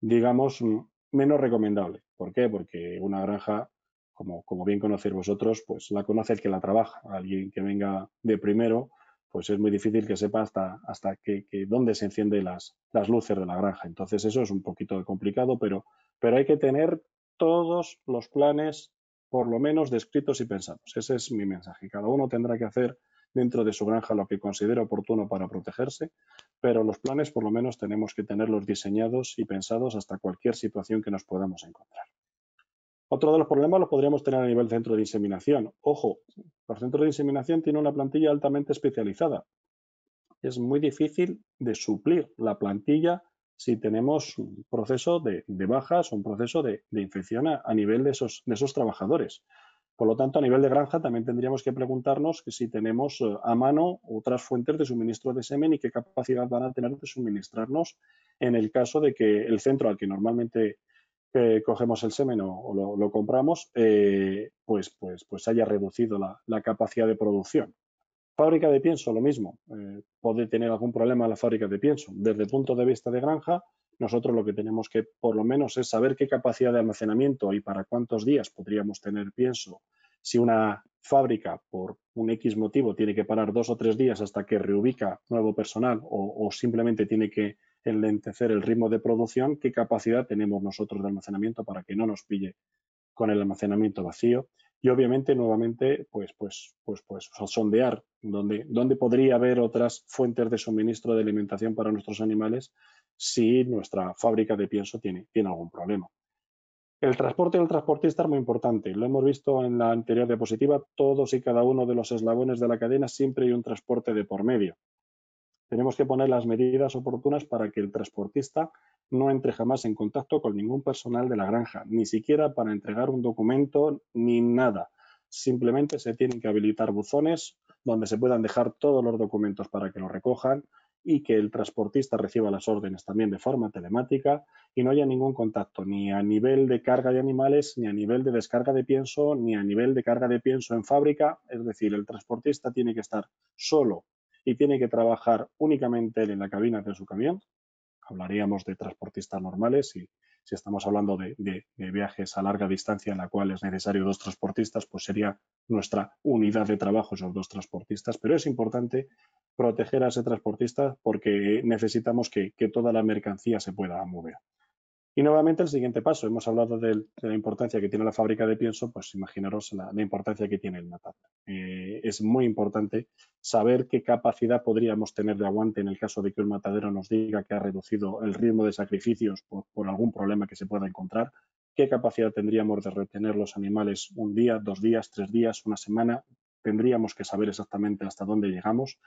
digamos, menos recomendable. ¿Por qué? Porque una granja como, bien conocéis vosotros, pues la conoce el que la trabaja. Alguien que venga de primero, pues es muy difícil que sepa hasta, hasta que, dónde se encienden las, las luces de la granja. Entonces eso es un poquito complicado, pero, pero hay que tener todos los planes por lo menos descritos y pensados. Ese es mi mensaje. Cada uno tendrá que hacer dentro de su granja lo que considera oportuno para protegerse, pero los planes por lo menos tenemos que tenerlos diseñados y pensados hasta cualquier situación que nos podamos encontrar. Otro de los problemas los podríamos tener a nivel centro de inseminación. Ojo, los centros de inseminación tienen una plantilla altamente especializada. Es muy difícil de suplir la plantilla si tenemos un proceso de, bajas o un proceso de, infección a, nivel de esos, de esos trabajadores. Por lo tanto, a nivel de granja también tendríamos que preguntarnos que si tenemos eh, a mano otras fuentes de suministro de semen y qué capacidad van a tener de suministrarnos en el caso de que el centro al que normalmente cogemos el semen o, lo, compramos, eh, pues, pues, pues haya reducido la, capacidad de producción. Fábrica de pienso, lo mismo. Eh, puede tener algún problema la fábrica de pienso. Desde el punto de vista de granja, nosotros lo que tenemos que por lo menos es saber qué capacidad de almacenamiento y para cuántos días podríamos tener pienso. Si una fábrica, por un X motivo, tiene que parar dos o tres días hasta que reubica nuevo personal o simplemente tiene que enlentecer el ritmo de producción, qué capacidad tenemos nosotros de almacenamiento para que no nos pille con el almacenamiento vacío y obviamente nuevamente pues pues pues pues sondear dónde, dónde podría haber otras fuentes de suministro de alimentación para nuestros animales si nuestra fábrica de pienso tiene, tiene algún problema. El transporte del transportista es muy importante. Lo hemos visto en la anterior diapositiva. Todos y cada uno de los eslabones de la cadena siempre hay un transporte de por medio tenemos que poner las medidas oportunas para que el transportista no entre jamás en contacto con ningún personal de la granja, ni siquiera para entregar un documento ni nada. Simplemente se tienen que habilitar buzones donde se puedan dejar todos los documentos para que los recojan y que el transportista reciba las órdenes también de forma telemática y no haya ningún contacto ni a nivel de carga de animales, ni a nivel de descarga de pienso, ni a nivel de carga de pienso en fábrica. Es decir, el transportista tiene que estar solo y tiene que trabajar únicamente en la cabina de su camión. Hablaríamos de transportistas normales y si estamos hablando de, viajes a larga distancia en la cual es necesario dos transportistas, pues sería nuestra unidad de trabajo esos dos transportistas. Pero es importante proteger a ese transportista porque necesitamos que toda la mercancía se pueda mover. Y nuevamente el siguiente paso, hemos hablado de, la importancia que tiene la fábrica de pienso, pues imaginaros la, importancia que tiene el matadero. Eh, es muy importante saber qué capacidad podríamos tener de aguante en el caso de que un matadero nos diga que ha reducido el ritmo de sacrificios por, algún problema que se pueda encontrar, qué capacidad tendríamos de retener los animales un día, dos días, tres días, una semana. Tendríamos que saber exactamente hasta dónde llegamos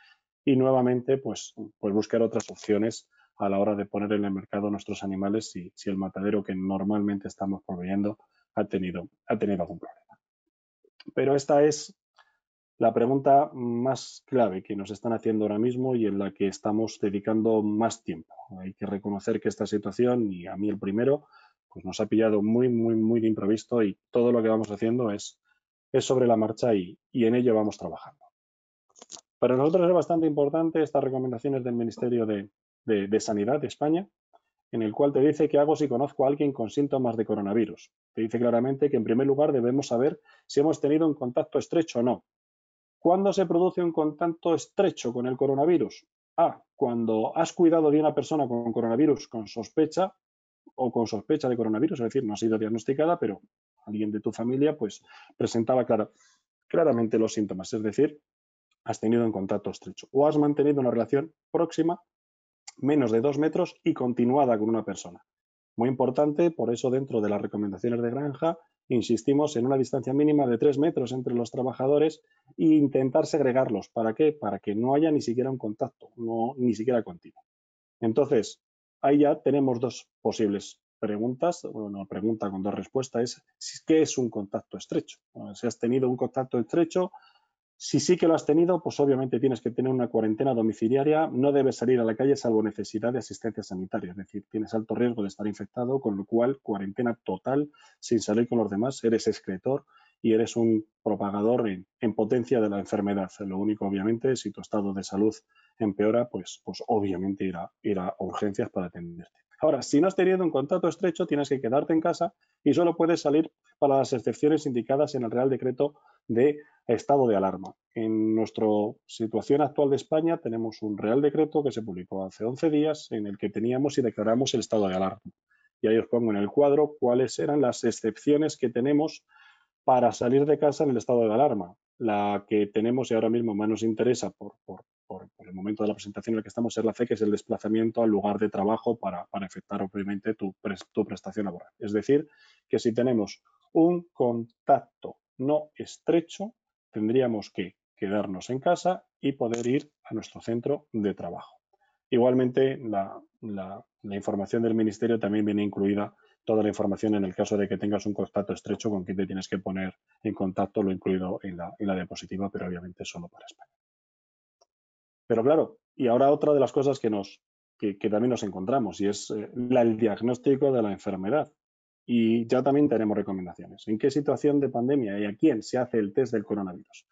y nuevamente pues, pues buscar otras opciones a la hora de poner en el mercado nuestros animales si, el matadero que normalmente estamos proveyendo ha tenido, ha tenido algún problema. Pero esta es la pregunta más clave que nos están haciendo ahora mismo y en la que estamos dedicando más tiempo. Hay que reconocer que esta situación, y a mí el primero, pues nos ha pillado muy, muy, muy de improviso y todo lo que vamos haciendo es, es sobre la marcha y, y en ello vamos trabajando. Para nosotros es bastante importante estas recomendaciones del Ministerio de, de, Sanidad de España, en el cual te dice qué hago si conozco a alguien con síntomas de coronavirus. Te dice claramente que en primer lugar debemos saber si hemos tenido un contacto estrecho o no. ¿Cuándo se produce un contacto estrecho con el coronavirus? Ah, cuando has cuidado de una persona con coronavirus con sospecha o con sospecha de coronavirus, es decir, no ha sido diagnosticada, pero alguien de tu familia pues presentaba claramente los síntomas, es decir, has tenido un contacto estrecho o has mantenido una relación próxima menos de dos metros y continuada con una persona. Muy importante, por eso dentro de las recomendaciones de granja insistimos en una distancia mínima de tres metros entre los trabajadores e intentar segregarlos. ¿Para qué? Para que no haya ni siquiera un contacto, no, ni siquiera continuo. Entonces, ahí ya tenemos dos posibles preguntas, una pregunta con dos respuestas es ¿qué es un contacto estrecho? Si has tenido un contacto estrecho, si sí que lo has tenido, pues obviamente tienes que tener una cuarentena domiciliaria, no debes salir a la calle salvo necesidad de asistencia sanitaria, es decir, tienes alto riesgo de estar infectado, con lo cual cuarentena total sin salir con los demás, eres excretor y eres un propagador en, potencia de la enfermedad. Lo único, obviamente, si tu estado de salud empeora, pues, pues obviamente ir a, ir a urgencias para atenderte. Ahora, si no has tenido un contacto estrecho, tienes que quedarte en casa y solo puedes salir para las excepciones indicadas en el Real Decreto de estado de alarma. En nuestra situación actual de España tenemos un Real Decreto que se publicó hace 11 días en el que teníamos y declaramos el estado de alarma. Y ahí os pongo en el cuadro cuáles eran las excepciones que tenemos para salir de casa en el estado de alarma. La que tenemos y ahora mismo más nos interesa por, el momento de la presentación en el que estamos es la C, que es el desplazamiento al lugar de trabajo para, para efectuar obviamente tu, prestación laboral. Es decir, que si tenemos un contacto no estrecho, tendríamos que quedarnos en casa y poder ir a nuestro centro de trabajo. Igualmente, la, información del Ministerio también viene incluida toda la información en el caso de que tengas un contacto estrecho con quien te tienes que poner en contacto, lo incluido en la, en la diapositiva, pero obviamente solo para España. Pero claro, y ahora otra de las cosas que, nos, que, también nos encontramos y es eh, el diagnóstico de la enfermedad. Y ya también tenemos recomendaciones. ¿En qué situación de pandemia y a quién se hace el test del coronavirus?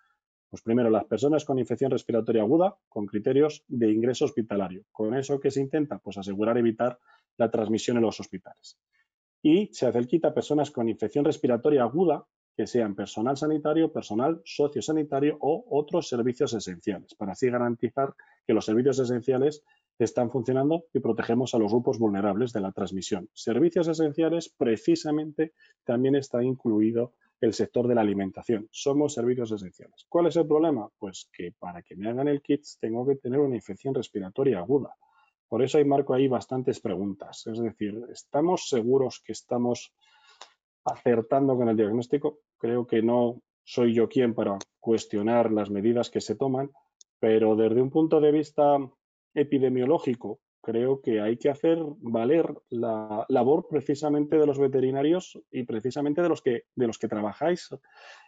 Pues primero, las personas con infección respiratoria aguda con criterios de ingreso hospitalario. ¿Con eso qué se intenta? Pues asegurar evitar la transmisión en los hospitales. Y se kit a personas con infección respiratoria aguda que sean personal sanitario, personal sociosanitario o otros servicios esenciales, para así garantizar que los servicios esenciales están funcionando y protegemos a los grupos vulnerables de la transmisión. Servicios esenciales, precisamente, también está incluido el sector de la alimentación. Somos servicios esenciales. ¿Cuál es el problema? Pues que para que me hagan el kit tengo que tener una infección respiratoria aguda. Por eso hay marco ahí bastantes preguntas. Es decir, ¿estamos seguros que estamos acertando con el diagnóstico? Creo que no soy yo quien para cuestionar las medidas que se toman, pero desde un punto de vista epidemiológico, creo que hay que hacer valer la labor precisamente de los veterinarios y precisamente de los que, de los que trabajáis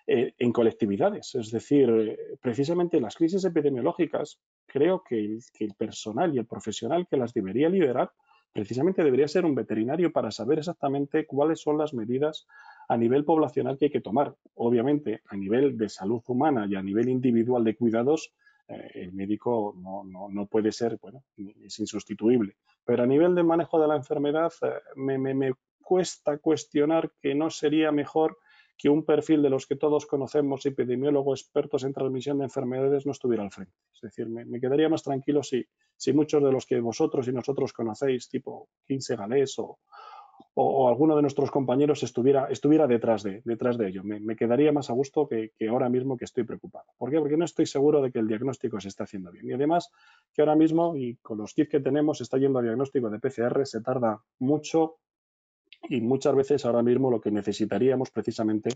eh, en colectividades. Es decir, eh, precisamente las crisis epidemiológicas, creo que el, que el personal y el profesional que las debería liderar precisamente debería ser un veterinario para saber exactamente cuáles son las medidas a nivel poblacional que hay que tomar. Obviamente, a nivel de salud humana y a nivel individual de cuidados, eh, el médico no, puede ser, bueno, es insustituible. Pero a nivel de manejo de la enfermedad, eh, me, cuesta cuestionar que no sería mejor que un perfil de los que todos conocemos, epidemiólogos expertos en transmisión de enfermedades, no estuviera al frente. Es decir, me, quedaría más tranquilo si, si, muchos de los que vosotros y nosotros conocéis, tipo 15 Galés o, o, alguno de nuestros compañeros estuviera, estuviera detrás, de, detrás de ello. Me, quedaría más a gusto que, ahora mismo que estoy preocupado. ¿Por qué? Porque no estoy seguro de que el diagnóstico se esté haciendo bien. Y además que ahora mismo, y con los kits que tenemos, está yendo a diagnóstico de PCR, se tarda mucho y muchas veces ahora mismo lo que necesitaríamos precisamente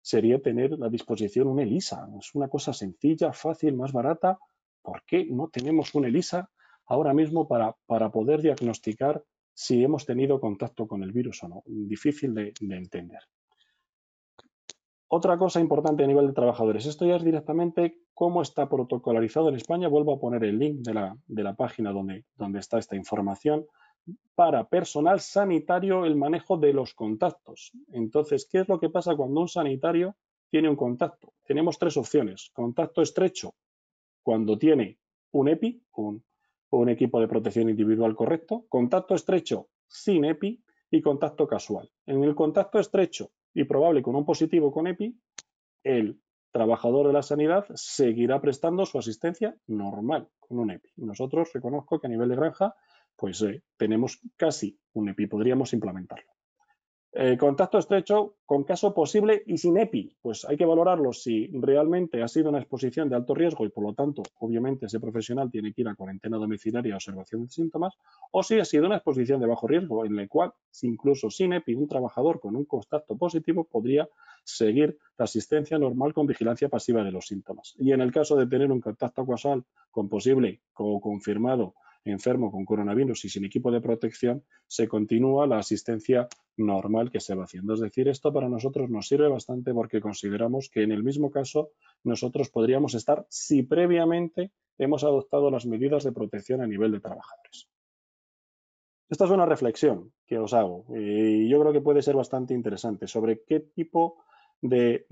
sería tener a disposición una ELISA. Es una cosa sencilla, fácil, más barata. ¿Por qué no tenemos una ELISA ahora mismo para, para poder diagnosticar si hemos tenido contacto con el virus o no. Difícil de, entender. Otra cosa importante a nivel de trabajadores, esto ya es directamente cómo está protocolarizado en España. Vuelvo a poner el link de la, página donde, donde está esta información. Para personal sanitario, el manejo de los contactos. Entonces, ¿qué es lo que pasa cuando un sanitario tiene un contacto? Tenemos tres opciones. Contacto estrecho, cuando tiene un EPI, un un equipo de protección individual correcto, contacto estrecho sin EPI y contacto casual. En el contacto estrecho y probable con un positivo con EPI, el trabajador de la sanidad seguirá prestando su asistencia normal con un EPI. Nosotros reconozco que a nivel de granja, pues eh, tenemos casi un EPI, podríamos implementarlo. Eh, contacto estrecho con caso posible y sin EPI. Pues hay que valorarlo si realmente ha sido una exposición de alto riesgo y por lo tanto, obviamente, ese profesional tiene que ir a cuarentena domiciliaria y observación de síntomas, o si ha sido una exposición de bajo riesgo en la cual, incluso sin EPI, un trabajador con un contacto positivo podría seguir la asistencia normal con vigilancia pasiva de los síntomas. Y en el caso de tener un contacto casual con posible o confirmado enfermo con coronavirus y sin equipo de protección, se continúa la asistencia normal que se va haciendo. Es decir, esto para nosotros nos sirve bastante porque consideramos que en el mismo caso nosotros podríamos estar si previamente hemos adoptado las medidas de protección a nivel de trabajadores. Esta es una reflexión que os hago y yo creo que puede ser bastante interesante sobre qué tipo de,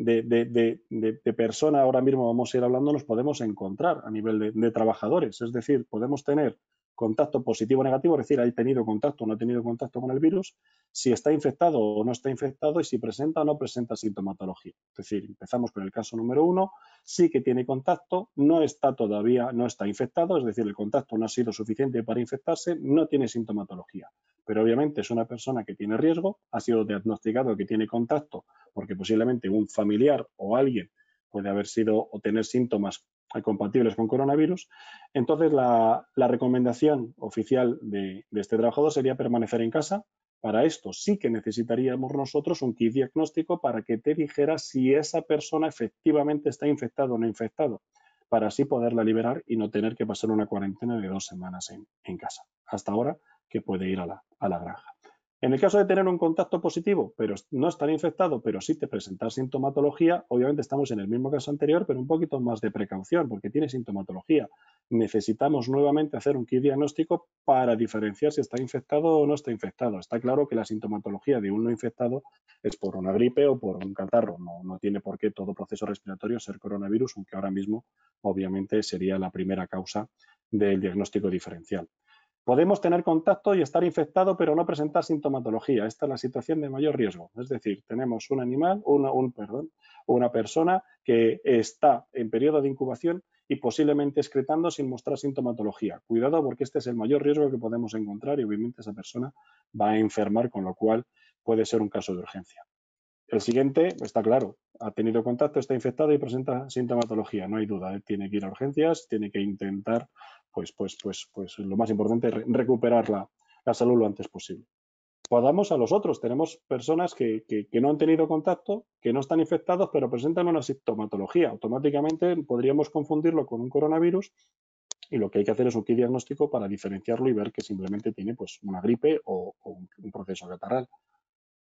persona ahora mismo vamos a ir hablando nos podemos encontrar a nivel de, trabajadores. Es decir, podemos tener contacto positivo o negativo, es decir, ha tenido contacto o no ha tenido contacto con el virus, si está infectado o no está infectado y si presenta o no presenta sintomatología. Es decir, empezamos con el caso número uno, sí que tiene contacto, no está todavía, no está infectado, es decir, el contacto no ha sido suficiente para infectarse, no tiene sintomatología. Pero obviamente es una persona que tiene riesgo, ha sido diagnosticado que tiene contacto porque posiblemente un familiar o alguien puede haber sido o tener síntomas compatibles con coronavirus. Entonces, la, recomendación oficial de, este trabajador sería permanecer en casa. Para esto sí que necesitaríamos nosotros un kit diagnóstico para que te dijera si esa persona efectivamente está infectado o no infectado, para así poderla liberar y no tener que pasar una cuarentena de dos semanas en, casa. Hasta ahora que puede ir a la granja. En el caso de tener un contacto positivo, pero no estar infectado, pero sí te presentar sintomatología, obviamente estamos en el mismo caso anterior, pero un poquito más de precaución, porque tiene sintomatología. Necesitamos nuevamente hacer un kit diagnóstico para diferenciar si está infectado o no está infectado. Está claro que la sintomatología de un no infectado es por una gripe o por un catarro. No, no tiene por qué todo proceso respiratorio ser coronavirus, aunque ahora mismo obviamente sería la primera causa del diagnóstico diferencial. Podemos tener contacto y estar infectado, pero no presentar sintomatología. Esta es la situación de mayor riesgo. Es decir, tenemos un animal, una, una persona que está en periodo de incubación y posiblemente excretando sin mostrar sintomatología. Cuidado porque este es el mayor riesgo que podemos encontrar y obviamente esa persona va a enfermar, con lo cual puede ser un caso de urgencia. El siguiente está claro, ha tenido contacto, está infectado y presenta sintomatología, no hay duda, ¿eh? tiene que ir a urgencias, tiene que intentar pues, pues, pues, pues lo más importante es recuperar la, salud lo antes posible. Podamos a los otros. Tenemos personas que, no han tenido contacto, que no están infectados, pero presentan una sintomatología. Automáticamente podríamos confundirlo con un coronavirus y lo que hay que hacer es un kit diagnóstico para diferenciarlo y ver que simplemente tiene pues, una gripe o, un, proceso catarral.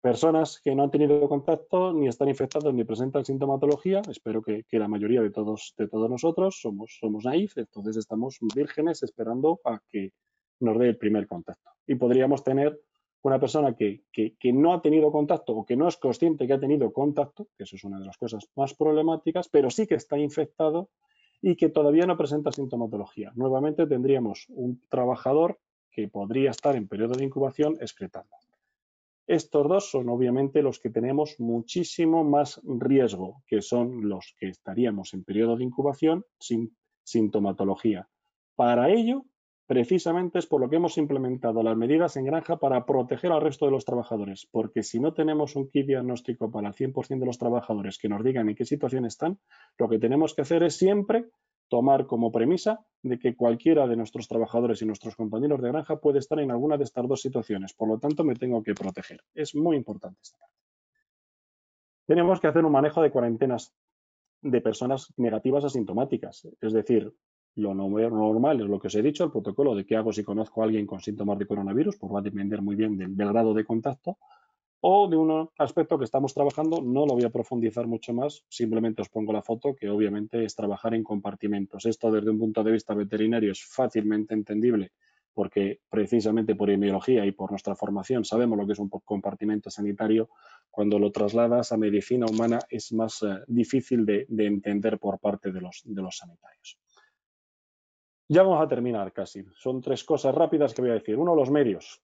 Personas que no han tenido contacto, ni están infectados, ni presentan sintomatología, espero que, la mayoría de todos, de todos nosotros somos, somos naif, entonces estamos vírgenes esperando a que nos dé el primer contacto. Y podríamos tener una persona que, que, no ha tenido contacto o que no es consciente que ha tenido contacto, que eso es una de las cosas más problemáticas, pero sí que está infectado y que todavía no presenta sintomatología. Nuevamente tendríamos un trabajador que podría estar en periodo de incubación excretando. Estos dos son obviamente los que tenemos muchísimo más riesgo, que son los que estaríamos en periodo de incubación sin sintomatología. Para ello, precisamente es por lo que hemos implementado las medidas en granja para proteger al resto de los trabajadores, porque si no tenemos un kit diagnóstico para el 100% de los trabajadores que nos digan en qué situación están, lo que tenemos que hacer es siempre tomar como premisa de que cualquiera de nuestros trabajadores y nuestros compañeros de granja puede estar en alguna de estas dos situaciones. Por lo tanto, me tengo que proteger. Es muy importante esta parte. Tenemos que hacer un manejo de cuarentenas de personas negativas asintomáticas. Es decir, lo normal es lo que os he dicho, el protocolo de qué hago si conozco a alguien con síntomas de coronavirus, pues va a depender muy bien del, grado de contacto o de un aspecto que estamos trabajando, no lo voy a profundizar mucho más, simplemente os pongo la foto, que obviamente es trabajar en compartimentos. Esto desde un punto de vista veterinario es fácilmente entendible porque precisamente por epidemiología y por nuestra formación sabemos lo que es un compartimento sanitario, cuando lo trasladas a medicina humana es más eh, difícil de, entender por parte de los sanitarios. Ya vamos a terminar casi. Son tres cosas rápidas que voy a decir. Uno, los medios.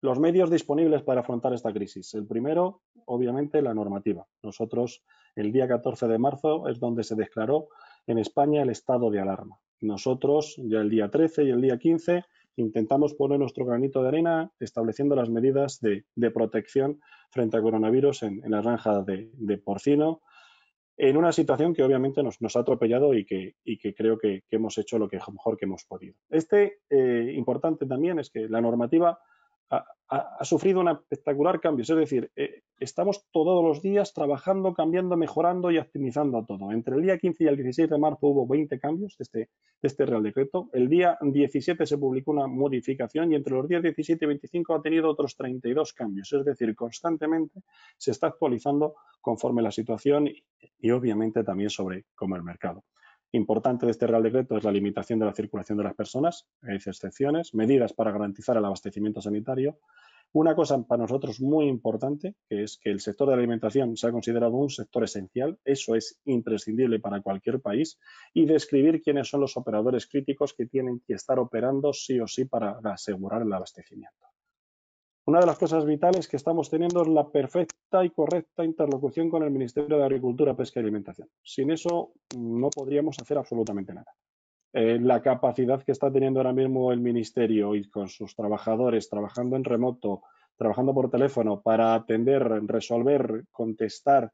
Los medios disponibles para afrontar esta crisis. El primero, obviamente, la normativa. Nosotros, el día 14 de marzo es donde se declaró en España el estado de alarma. Nosotros, ya el día 13 y el día 15, intentamos poner nuestro granito de arena estableciendo las medidas de, protección frente al coronavirus en, la granja de porcino, en una situación que obviamente nos, ha atropellado y que, que creo que, hemos hecho lo que mejor que hemos podido. Este eh, importante también es que la normativa ha, sufrido un espectacular cambio. Es decir, eh, estamos todos los días trabajando, cambiando, mejorando y optimizando todo. Entre el día 15 y el 16 de marzo hubo 20 cambios de este, de este Real Decreto. El día 17 se publicó una modificación y entre los días 17 y 25 ha tenido otros 32 cambios. Es decir, constantemente se está actualizando conforme la situación y, y obviamente también sobre cómo el mercado importante de este Real Decreto es la limitación de la circulación de las personas, hay excepciones, medidas para garantizar el abastecimiento sanitario. Una cosa para nosotros muy importante, que es que el sector de la alimentación se ha considerado un sector esencial, eso es imprescindible para cualquier país, y describir quiénes son los operadores críticos que tienen que estar operando sí o sí para asegurar el abastecimiento. Una de las cosas vitales que estamos teniendo es la perfecta y correcta interlocución con el Ministerio de Agricultura, Pesca y Alimentación. Sin eso no podríamos hacer absolutamente nada. Eh, la capacidad que está teniendo ahora mismo el Ministerio y con sus trabajadores trabajando en remoto, trabajando por teléfono para atender, resolver, contestar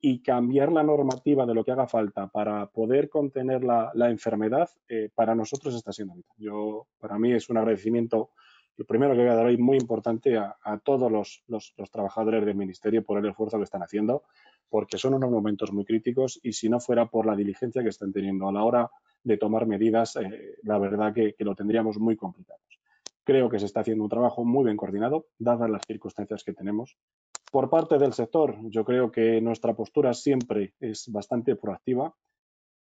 y cambiar la normativa de lo que haga falta para poder contener la, enfermedad, eh, para nosotros está siendo vital. Para mí es un agradecimiento lo primero que voy a dar hoy muy importante a, todos los, trabajadores del Ministerio por el esfuerzo que están haciendo, porque son unos momentos muy críticos y si no fuera por la diligencia que están teniendo a la hora de tomar medidas, eh, la verdad que, lo tendríamos muy complicado. Creo que se está haciendo un trabajo muy bien coordinado, dadas las circunstancias que tenemos. Por parte del sector, yo creo que nuestra postura siempre es bastante proactiva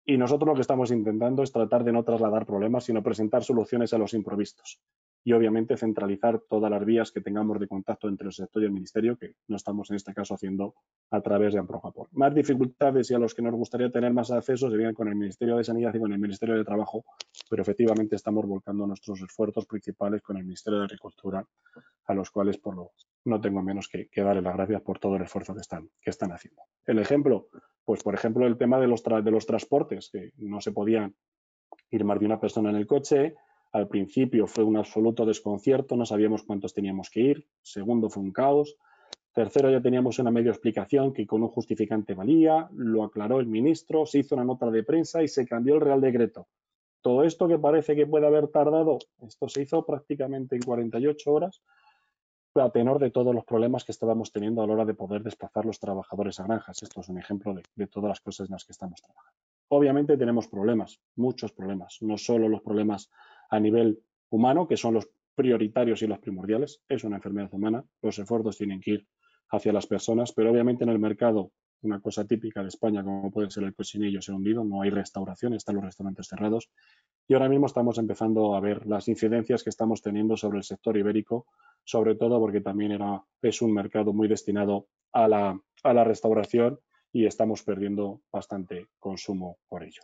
y nosotros lo que estamos intentando es tratar de no trasladar problemas, sino presentar soluciones a los improvistos y obviamente centralizar todas las vías que tengamos de contacto entre el sector y el ministerio, que no estamos en este caso haciendo a través de Amprojapor. Más dificultades y a los que nos gustaría tener más acceso serían con el Ministerio de Sanidad y con el Ministerio de Trabajo, pero efectivamente estamos volcando nuestros esfuerzos principales con el Ministerio de Agricultura, a los cuales por lo, no tengo menos que, que darles las gracias por todo el esfuerzo que están, que están haciendo. El ejemplo, pues por ejemplo el tema de los, de los transportes, que no se podían ir más de una persona en el coche, al principio fue un absoluto desconcierto, no sabíamos cuántos teníamos que ir. Segundo, fue un caos. Tercero, ya teníamos una medio explicación que con un justificante valía, lo aclaró el ministro, se hizo una nota de prensa y se cambió el Real Decreto. Todo esto que parece que puede haber tardado, esto se hizo prácticamente en 48 horas, a tenor de todos los problemas que estábamos teniendo a la hora de poder desplazar los trabajadores a granjas. Esto es un ejemplo de, de todas las cosas en las que estamos trabajando. Obviamente tenemos problemas, muchos problemas, no solo los problemas a nivel humano, que son los prioritarios y los primordiales, es una enfermedad humana, los esfuerzos tienen que ir hacia las personas, pero obviamente en el mercado, una cosa típica de España, como puede ser el cochinillo, se ha hundido, no hay restauración, están los restaurantes cerrados, y ahora mismo estamos empezando a ver las incidencias que estamos teniendo sobre el sector ibérico, sobre todo porque también era, es un mercado muy destinado a la, a la restauración y estamos perdiendo bastante consumo por ello.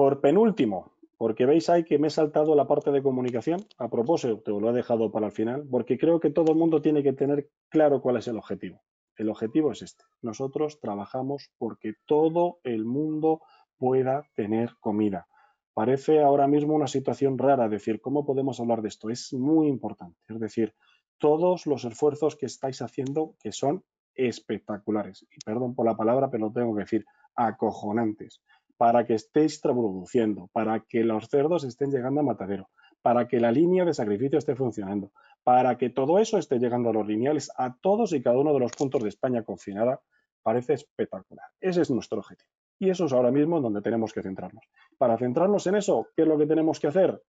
Por penúltimo, porque veis ahí que me he saltado la parte de comunicación, a propósito, lo he dejado para el final, porque creo que todo el mundo tiene que tener claro cuál es el objetivo. El objetivo es este. Nosotros trabajamos porque todo el mundo pueda tener comida. Parece ahora mismo una situación rara decir, ¿cómo podemos hablar de esto? Es muy importante. Es decir, todos los esfuerzos que estáis haciendo que son espectaculares. Y perdón por la palabra, pero lo tengo que decir, acojonantes para que estéis produciendo, para que los cerdos estén llegando a matadero, para que la línea de sacrificio esté funcionando, para que todo eso esté llegando a los lineales, a todos y cada uno de los puntos de España confinada, parece espectacular. Ese es nuestro objetivo. Y eso es ahora mismo donde tenemos que centrarnos. Para centrarnos en eso, ¿qué es lo que tenemos que hacer?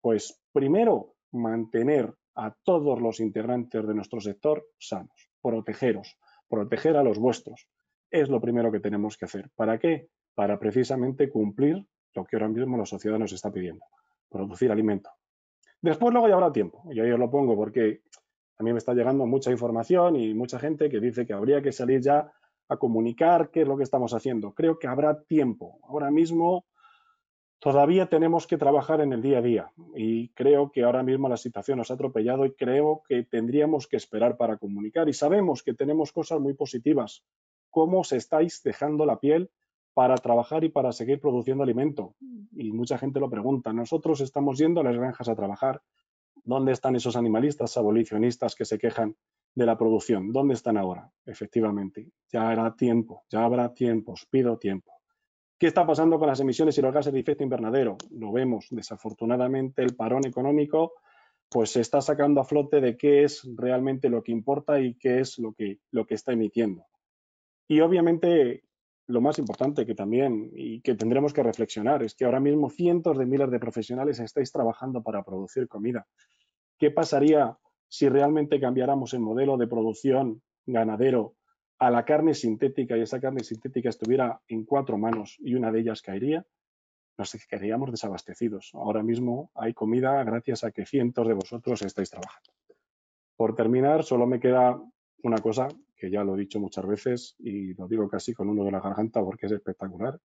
Pues primero, mantener a todos los integrantes de nuestro sector sanos, protegeros, proteger a los vuestros. Es lo primero que tenemos que hacer. ¿Para qué? Para precisamente cumplir lo que ahora mismo la sociedad nos está pidiendo, producir alimento. Después luego ya habrá tiempo, y ahí os lo pongo porque a mí me está llegando mucha información y mucha gente que dice que habría que salir ya a comunicar qué es lo que estamos haciendo. Creo que habrá tiempo. Ahora mismo todavía tenemos que trabajar en el día a día y creo que ahora mismo la situación nos ha atropellado y creo que tendríamos que esperar para comunicar y sabemos que tenemos cosas muy positivas, cómo se estáis dejando la piel para trabajar y para seguir produciendo alimento. Y mucha gente lo pregunta. Nosotros estamos yendo a las granjas a trabajar. ¿Dónde están esos animalistas abolicionistas que se quejan de la producción? ¿Dónde están ahora? Efectivamente, ya habrá tiempo, ya habrá tiempo, os pido tiempo. ¿Qué está pasando con las emisiones y los gases de efecto invernadero? Lo vemos, desafortunadamente el parón económico pues se está sacando a flote de qué es realmente lo que importa y qué es lo que, lo que está emitiendo. Y obviamente lo más importante que también y que tendremos que reflexionar es que ahora mismo cientos de miles de profesionales estáis trabajando para producir comida. ¿Qué pasaría si realmente cambiáramos el modelo de producción ganadero a la carne sintética y esa carne sintética estuviera en cuatro manos y una de ellas caería? Nos quedaríamos desabastecidos. Ahora mismo hay comida gracias a que cientos de vosotros estáis trabajando. Por terminar, solo me queda una cosa que ya lo he dicho muchas veces y lo digo casi con uno de la garganta porque es espectacular.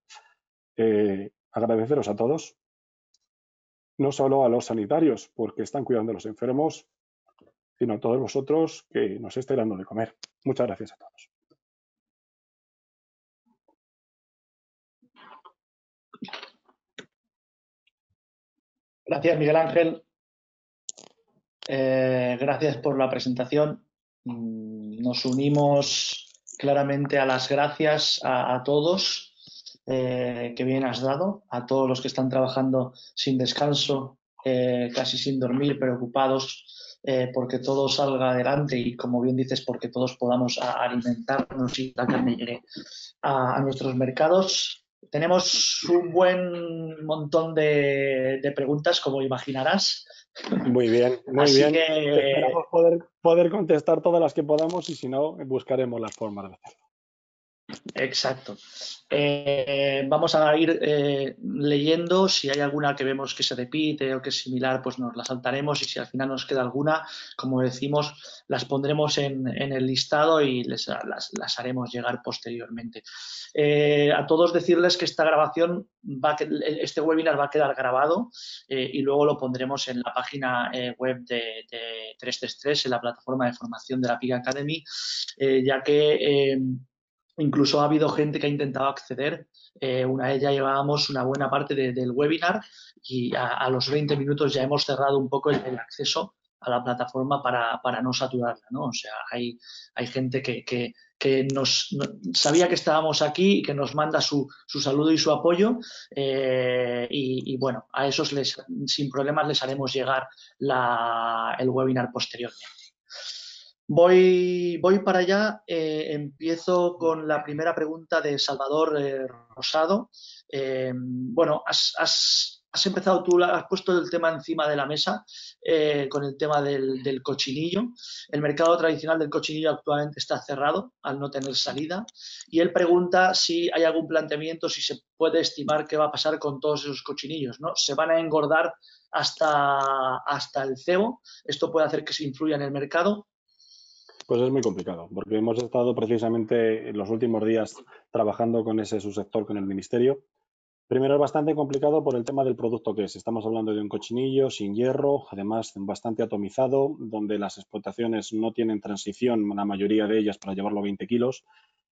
Eh, agradeceros a todos, no solo a los sanitarios porque están cuidando de los enfermos, sino a todos vosotros que nos estáis dando de comer. Muchas gracias a todos. Gracias, Miguel Ángel. Eh, gracias por la presentación. Mm, nos unimos claramente a las gracias a, todos eh, que bien has dado, a todos los que están trabajando sin descanso, eh, casi sin dormir, preocupados eh, porque todo salga adelante y, como bien dices, porque todos podamos alimentarnos y la carne llegue a, nuestros mercados. Tenemos un buen montón de preguntas, como imaginarás. Muy bien, muy bien. Esperamos poder, poder contestar todas las que podamos y si no, buscaremos las formas de hacerlo. Exacto. Eh, vamos a ir eh, leyendo. Si hay alguna que vemos que se repite o que es similar, pues nos la saltaremos. Y si al final nos queda alguna, como decimos, las pondremos en, el listado y les, las, haremos llegar posteriormente. Eh, a todos decirles que esta grabación, va este webinar va a quedar grabado y luego lo pondremos en la página web de, de 333, en la plataforma de formación de la PIG Academy, ya que Incluso ha habido gente que ha intentado acceder. Eh, una vez ya llevábamos una buena parte del webinar y a, los 20 minutos ya hemos cerrado un poco el, acceso a la plataforma para, no saturarla. ¿no? O sea, hay, hay gente que, nos sabía que estábamos aquí y que nos manda su, saludo y su apoyo. Eh, y, bueno, a esos les, sin problemas les haremos llegar el webinar posteriormente. Voy, voy para allá. Eh, empiezo con la primera pregunta de Salvador eh, Rosado. Eh, bueno, has, empezado tú, has puesto el tema encima de la mesa con el tema del, cochinillo. El mercado tradicional del cochinillo actualmente está cerrado al no tener salida. Y él pregunta si hay algún planteamiento, si se puede estimar qué va a pasar con todos esos cochinillos. ¿no? ¿Se van a engordar hasta, hasta el cebo? ¿Esto puede hacer que se influya en el mercado? Pues es muy complicado, porque hemos estado precisamente en los últimos días trabajando con ese subsector, con el Ministerio. Primero es bastante complicado por el tema del producto que es. Estamos hablando de un cochinillo sin hierro, además bastante atomizado, donde las explotaciones no tienen transición, la mayoría de ellas, para llevarlo a 20 kilos.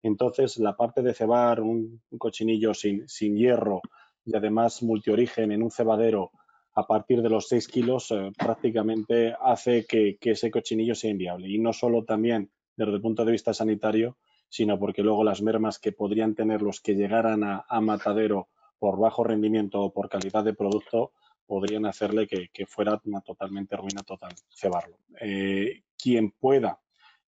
Entonces, la parte de cebar un, cochinillo sin, sin hierro y además multiorigen en un cebadero a partir de los 6 kilos eh, prácticamente hace que, ese cochinillo sea inviable. Y no solo también desde el punto de vista sanitario, sino porque luego las mermas que podrían tener los que llegaran a, matadero por bajo rendimiento o por calidad de producto podrían hacerle que, fuera una totalmente ruina total cebarlo. Eh, quien pueda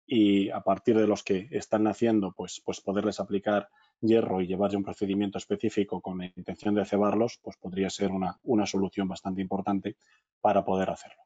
y a partir de los que están naciendo, pues, pues poderles aplicar hierro y llevar un procedimiento específico con la intención de cebarlos, pues podría ser una, una solución bastante importante para poder hacerlo.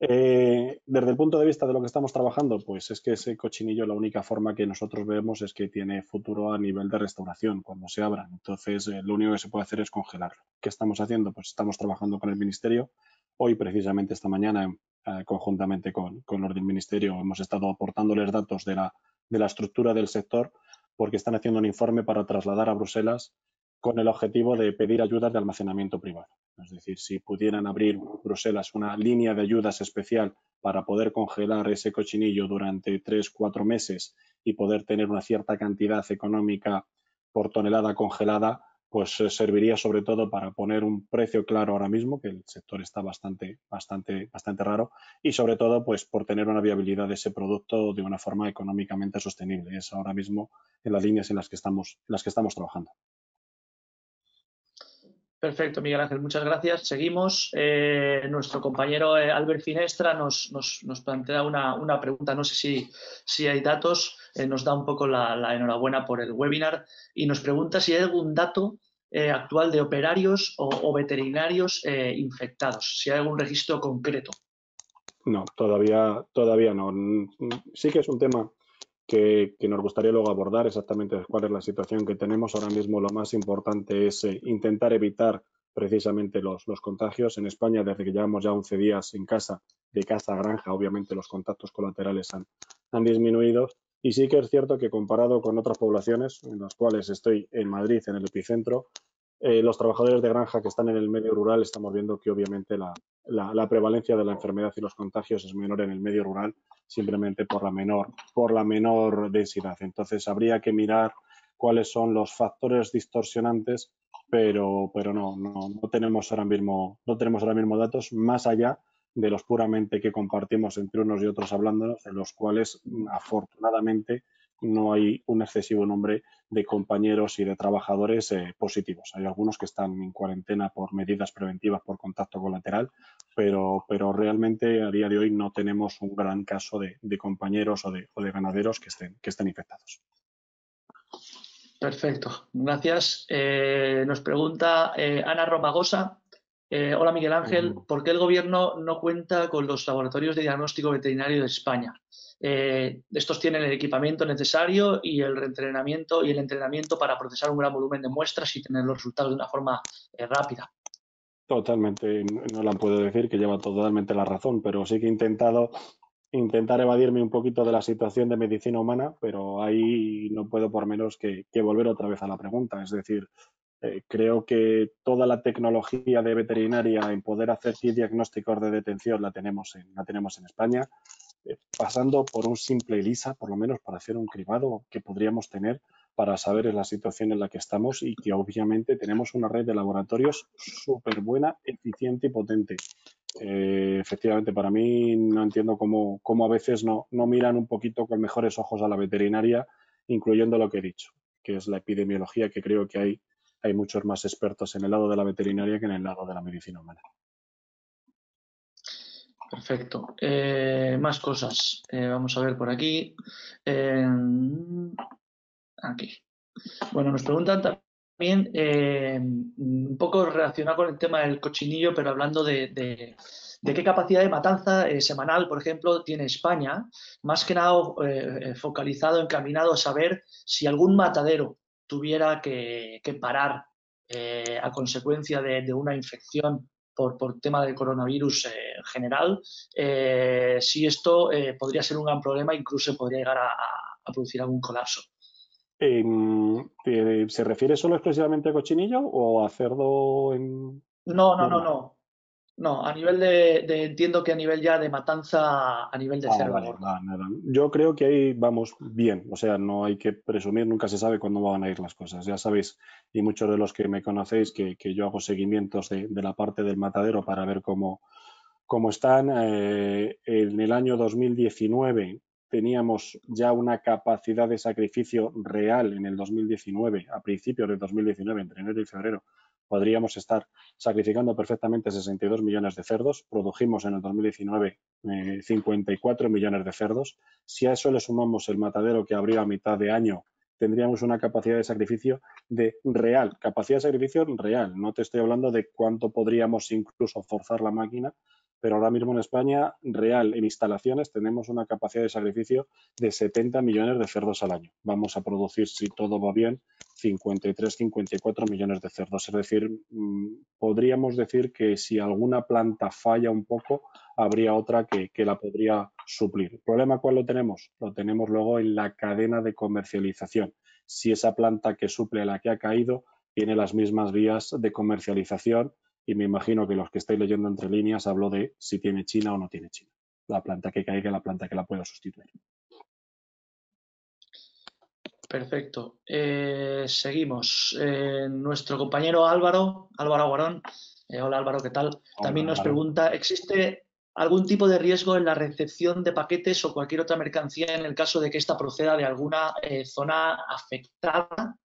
Eh, desde el punto de vista de lo que estamos trabajando, pues es que ese cochinillo la única forma que nosotros vemos es que tiene futuro a nivel de restauración cuando se abran. Entonces, eh, lo único que se puede hacer es congelarlo. ¿Qué estamos haciendo? Pues estamos trabajando con el Ministerio. Hoy, precisamente esta mañana, eh, conjuntamente con, con los del Ministerio, hemos estado aportándoles datos de la, de la estructura del sector porque están haciendo un informe para trasladar a Bruselas con el objetivo de pedir ayudas de almacenamiento privado. Es decir, si pudieran abrir Bruselas una línea de ayudas especial para poder congelar ese cochinillo durante tres, cuatro meses y poder tener una cierta cantidad económica por tonelada congelada, pues eh, serviría sobre todo para poner un precio claro ahora mismo, que el sector está bastante, bastante, bastante raro, y sobre todo pues por tener una viabilidad de ese producto de una forma económicamente sostenible. Es ahora mismo en las líneas en las que estamos, en las que estamos trabajando. Perfecto, Miguel Ángel, muchas gracias. Seguimos. Eh, nuestro compañero eh, Albert Finestra nos, plantea una, pregunta, no sé si, hay datos, eh, nos da un poco la, enhorabuena por el webinar y nos pregunta si hay algún dato actual de operarios o, veterinarios infectados, si hay algún registro concreto. No, todavía, todavía no. Sí que es un tema que, nos gustaría luego abordar exactamente cuál es la situación que tenemos. Ahora mismo lo más importante es eh, intentar evitar precisamente los, los, contagios. En España, desde que llevamos ya 11 días en casa, de casa a granja, obviamente los contactos colaterales han, han disminuido. Y sí que es cierto que comparado con otras poblaciones, en las cuales estoy en Madrid, en el epicentro, eh, los trabajadores de granja que están en el medio rural estamos viendo que obviamente la, la, prevalencia de la enfermedad y los contagios es menor en el medio rural simplemente por la menor, por la menor densidad. Entonces habría que mirar cuáles son los factores distorsionantes, pero, pero no, no, no, tenemos ahora mismo, no tenemos ahora mismo datos más allá de los puramente que compartimos entre unos y otros hablándonos, de los cuales afortunadamente no hay un excesivo nombre de compañeros y de trabajadores eh, positivos. Hay algunos que están en cuarentena por medidas preventivas por contacto colateral, pero, pero realmente a día de hoy no tenemos un gran caso de, compañeros o de, ganaderos que estén, que estén infectados. Perfecto, gracias. Eh, nos pregunta eh, Ana Romagosa. Hola Miguel Ángel, ¿por qué el gobierno no cuenta con los laboratorios de diagnóstico veterinario de España? Eh, estos tienen el equipamiento necesario y el reentrenamiento y el entrenamiento para procesar un gran volumen de muestras y tener los resultados de una forma eh, rápida. Totalmente, no la puedo decir que lleva totalmente la razón, pero sí que he intentado intentar evadirme un poquito de la situación de medicina humana, pero ahí no puedo por menos que, volver otra vez a la pregunta. Es decir, eh, creo que toda la tecnología de veterinaria en poder hacer diagnósticos de detención la tenemos en, la tenemos en España. Eh, pasando por un simple ELISA, por lo menos para hacer un cribado que podríamos tener para saber la situación en la que estamos y que obviamente tenemos una red de laboratorios súper buena, eficiente y potente. Eh, efectivamente, para mí no entiendo cómo, cómo a veces no, no, miran un poquito con mejores ojos a la veterinaria, incluyendo lo que he dicho, que es la epidemiología, que creo que hay, hay muchos más expertos en el lado de la veterinaria que en el lado de la medicina humana. Perfecto. Eh, más cosas. Eh, vamos a ver por aquí. aquí. Bueno, nos preguntan también un poco relacionado con el tema del cochinillo, pero hablando de de qué capacidad de matanza eh, semanal, por ejemplo, tiene España, más que nada eh, eh, focalizado, encaminado a saber si algún matadero tuviera que, parar a consecuencia de, una infección por, tema del coronavirus en general, si esto podría ser un gran problema, incluso podría llegar a, producir algún colapso. ¿Se refiere solo exclusivamente a cochinillo o a cerdo en... No, no, no, no. No, a nivel de, entiendo que a nivel ya de matanza, a nivel de ah, cerdo. Yo creo que ahí vamos bien, o sea, no hay que presumir, nunca se sabe cuándo van a ir las cosas. Ya sabéis, y muchos de los que me conocéis, que, yo hago seguimientos de, la parte del matadero para ver cómo, cómo están. Eh, en el año 2019 teníamos ya una capacidad de sacrificio real en el 2019, a principios de 2019, entre enero y febrero, podríamos estar sacrificando perfectamente 62 millones de cerdos. Produjimos en el 2019 54 eh, millones de cerdos. Si a eso le sumamos el matadero que abrió a mitad de año, tendríamos una capacidad de sacrificio de real, capacidad de sacrificio real. No te estoy hablando de cuánto podríamos incluso forzar la máquina, pero ahora mismo en España, real, en instalaciones, tenemos una capacidad de sacrificio de 70 millones de cerdos al año. Vamos a producir, si todo va bien, 53, 54 millones de cerdos. Es decir, mm, podríamos decir que si alguna planta falla un poco, habría otra que, la podría suplir. ¿El problema cuál lo tenemos? Lo tenemos luego en la cadena de comercialización. Si esa planta que suple a la que ha caído tiene las mismas vías de comercialización y me imagino que los que estáis leyendo entre líneas hablo de si tiene China o no tiene China. La planta que caiga, la planta que la pueda sustituir. Perfecto. Eh, seguimos. Eh, nuestro compañero Álvaro, Álvaro Aguarón, eh, hola Álvaro, ¿qué tal? También nos pregunta, ¿existe algún tipo de riesgo en la recepción de paquetes o cualquier otra mercancía en el caso de que ésta proceda de alguna zona afectada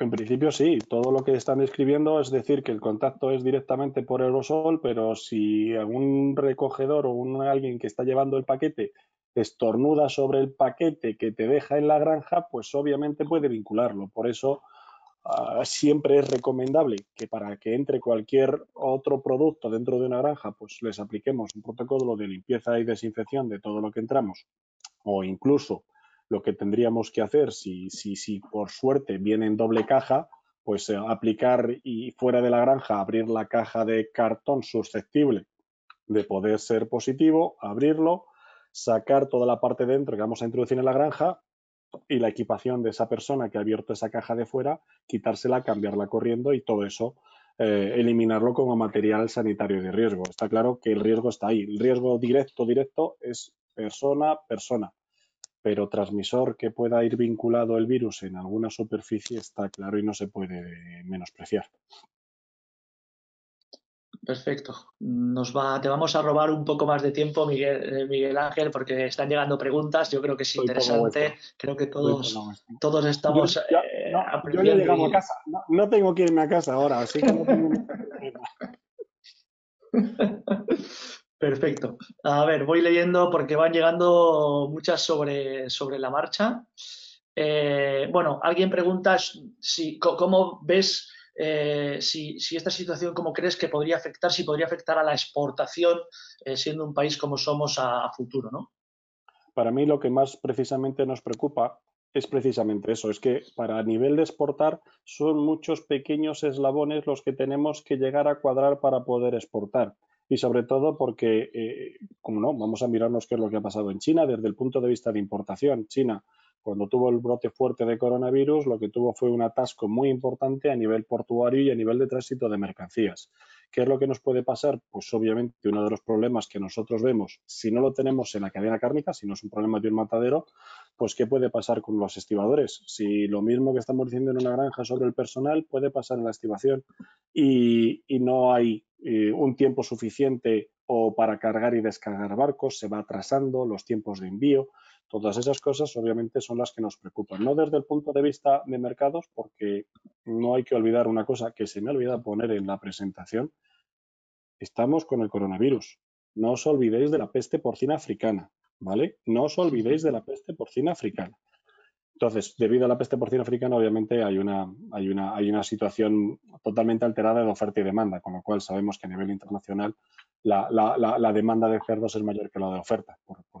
en principio sí, todo lo que están describiendo es decir que el contacto es directamente por aerosol, pero si algún recogedor o un, alguien que está llevando el paquete estornuda sobre el paquete que te deja en la granja, pues obviamente puede vincularlo. Por eso ah, siempre es recomendable que para que entre cualquier otro producto dentro de una granja, pues les apliquemos un protocolo de limpieza y desinfección de todo lo que entramos o incluso lo que tendríamos que hacer, si, si, si por suerte viene en doble caja, pues eh, aplicar y fuera de la granja abrir la caja de cartón susceptible de poder ser positivo, abrirlo, sacar toda la parte dentro que vamos a introducir en la granja y la equipación de esa persona que ha abierto esa caja de fuera, quitársela, cambiarla corriendo y todo eso eh, eliminarlo como material sanitario de riesgo. Está claro que el riesgo está ahí. El riesgo directo, directo es persona, persona pero transmisor que pueda ir vinculado el virus en alguna superficie está claro y no se puede menospreciar. Perfecto. Nos va, te vamos a robar un poco más de tiempo, Miguel, eh, Miguel Ángel, porque están llegando preguntas. Yo creo que es interesante. Creo que todos, todos estamos. Yo, eh, no, a casa. No, tengo que irme a casa ahora, así que no tengo Perfecto. A ver, voy leyendo porque van llegando muchas sobre, sobre la marcha. Eh, bueno, alguien pregunta si, cómo ves eh, si, esta situación, cómo crees que podría afectar, si podría afectar a la exportación, eh, siendo un país como somos a, futuro, ¿no? Para mí lo que más precisamente nos preocupa es precisamente eso, es que para nivel de exportar son muchos pequeños eslabones los que tenemos que llegar a cuadrar para poder exportar y sobre todo porque, eh, como no, vamos a mirarnos qué es lo que ha pasado en China desde el punto de vista de importación. China, cuando tuvo el brote fuerte de coronavirus, lo que tuvo fue un atasco muy importante a nivel portuario y a nivel de tránsito de mercancías. ¿Qué es lo que nos puede pasar? Pues obviamente uno de los problemas que nosotros vemos, si no lo tenemos en la cadena cárnica, si no es un problema de un matadero, pues ¿qué puede pasar con los estibadores? Si lo mismo que estamos diciendo en una granja sobre el personal puede pasar en la estibación y, no hay eh, un tiempo suficiente o para cargar y descargar barcos, se va atrasando los tiempos de envío. Todas esas cosas obviamente son las que nos preocupan, no desde el punto de vista de mercados, porque no hay que olvidar una cosa que se me olvida poner en la presentación. Estamos con el coronavirus. no os olvidéis de la peste porcina africana, ¿vale? No os olvidéis de la peste porcina africana. Entonces, debido a la peste porcina africana, obviamente hay una, hay, una, hay una situación totalmente alterada de oferta y demanda, con lo cual sabemos que a nivel internacional la, la, demanda de cerdos es mayor que la de oferta.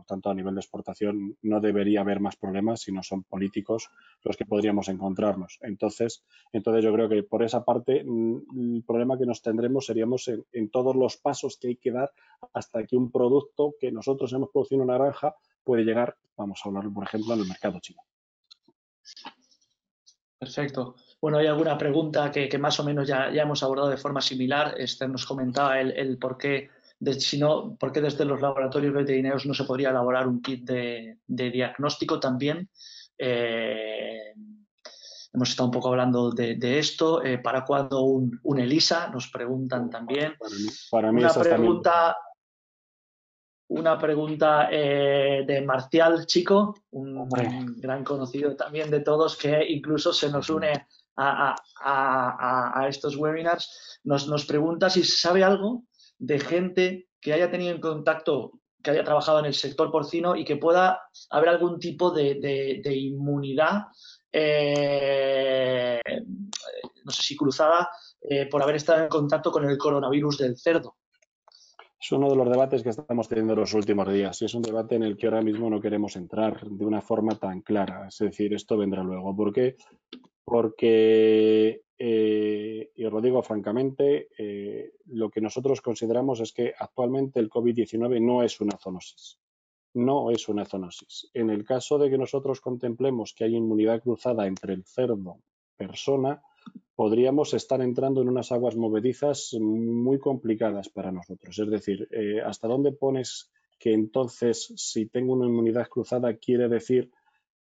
Tanto, a nivel de exportación no debería haber más problemas si no son políticos los que podríamos encontrarnos. Entonces, entonces yo creo que por esa parte mm, el problema que nos tendremos seríamos en, en todos los pasos que hay que dar hasta que un producto que nosotros hemos producido en una granja puede llegar, vamos a hablar por ejemplo, al mercado chino. Perfecto. Bueno, hay alguna pregunta que, más o menos ya, ya, hemos abordado de forma similar. Este nos comentaba el, por qué, si no, por qué desde los laboratorios veterinarios no se podría elaborar un kit de, diagnóstico también. Eh, hemos estado un poco hablando de, esto. Eh, ¿Para cuándo un, ELISA? Nos preguntan también. Para mí, Una pregunta una pregunta eh, de Marcial Chico, un, gran conocido también de todos, que incluso se nos une a, estos webinars. Nos, pregunta si sabe algo de gente que haya tenido en contacto, que haya trabajado en el sector porcino y que pueda haber algún tipo de, inmunidad, eh, no sé si cruzada, eh, por haber estado en contacto con el coronavirus del cerdo es uno de los debates que estamos teniendo los últimos días y es un debate en el que ahora mismo no queremos entrar de una forma tan clara. Es decir, esto vendrá luego. ¿Por qué? Porque, eh, y os lo digo francamente, eh, lo que nosotros consideramos es que actualmente el COVID-19 no es una zoonosis. No es una zoonosis. En el caso de que nosotros contemplemos que hay inmunidad cruzada entre el cerdo persona, podríamos estar entrando en unas aguas movedizas muy complicadas para nosotros. Es decir, eh, ¿hasta dónde pones que entonces si tengo una inmunidad cruzada quiere decir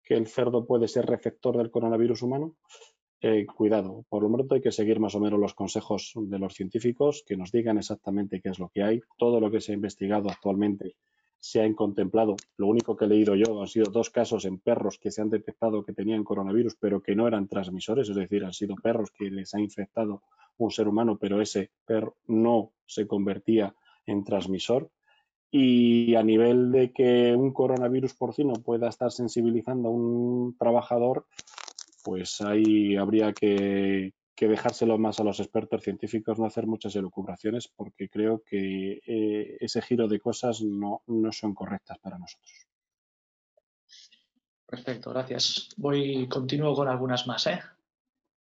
que el cerdo puede ser receptor del coronavirus humano? Eh, cuidado, por lo menos hay que seguir más o menos los consejos de los científicos que nos digan exactamente qué es lo que hay. Todo lo que se ha investigado actualmente se han contemplado. Lo único que he leído yo han sido dos casos en perros que se han detectado que tenían coronavirus, pero que no eran transmisores, es decir, han sido perros que les ha infectado un ser humano, pero ese perro no se convertía en transmisor. Y a nivel de que un coronavirus porcino pueda estar sensibilizando a un trabajador, pues ahí habría que, dejárselo más a los expertos científicos, no hacer muchas elucubraciones, porque creo que eh, ese giro de cosas no, son correctas para nosotros. Perfecto, gracias. Voy, continúo con algunas más. ¿eh?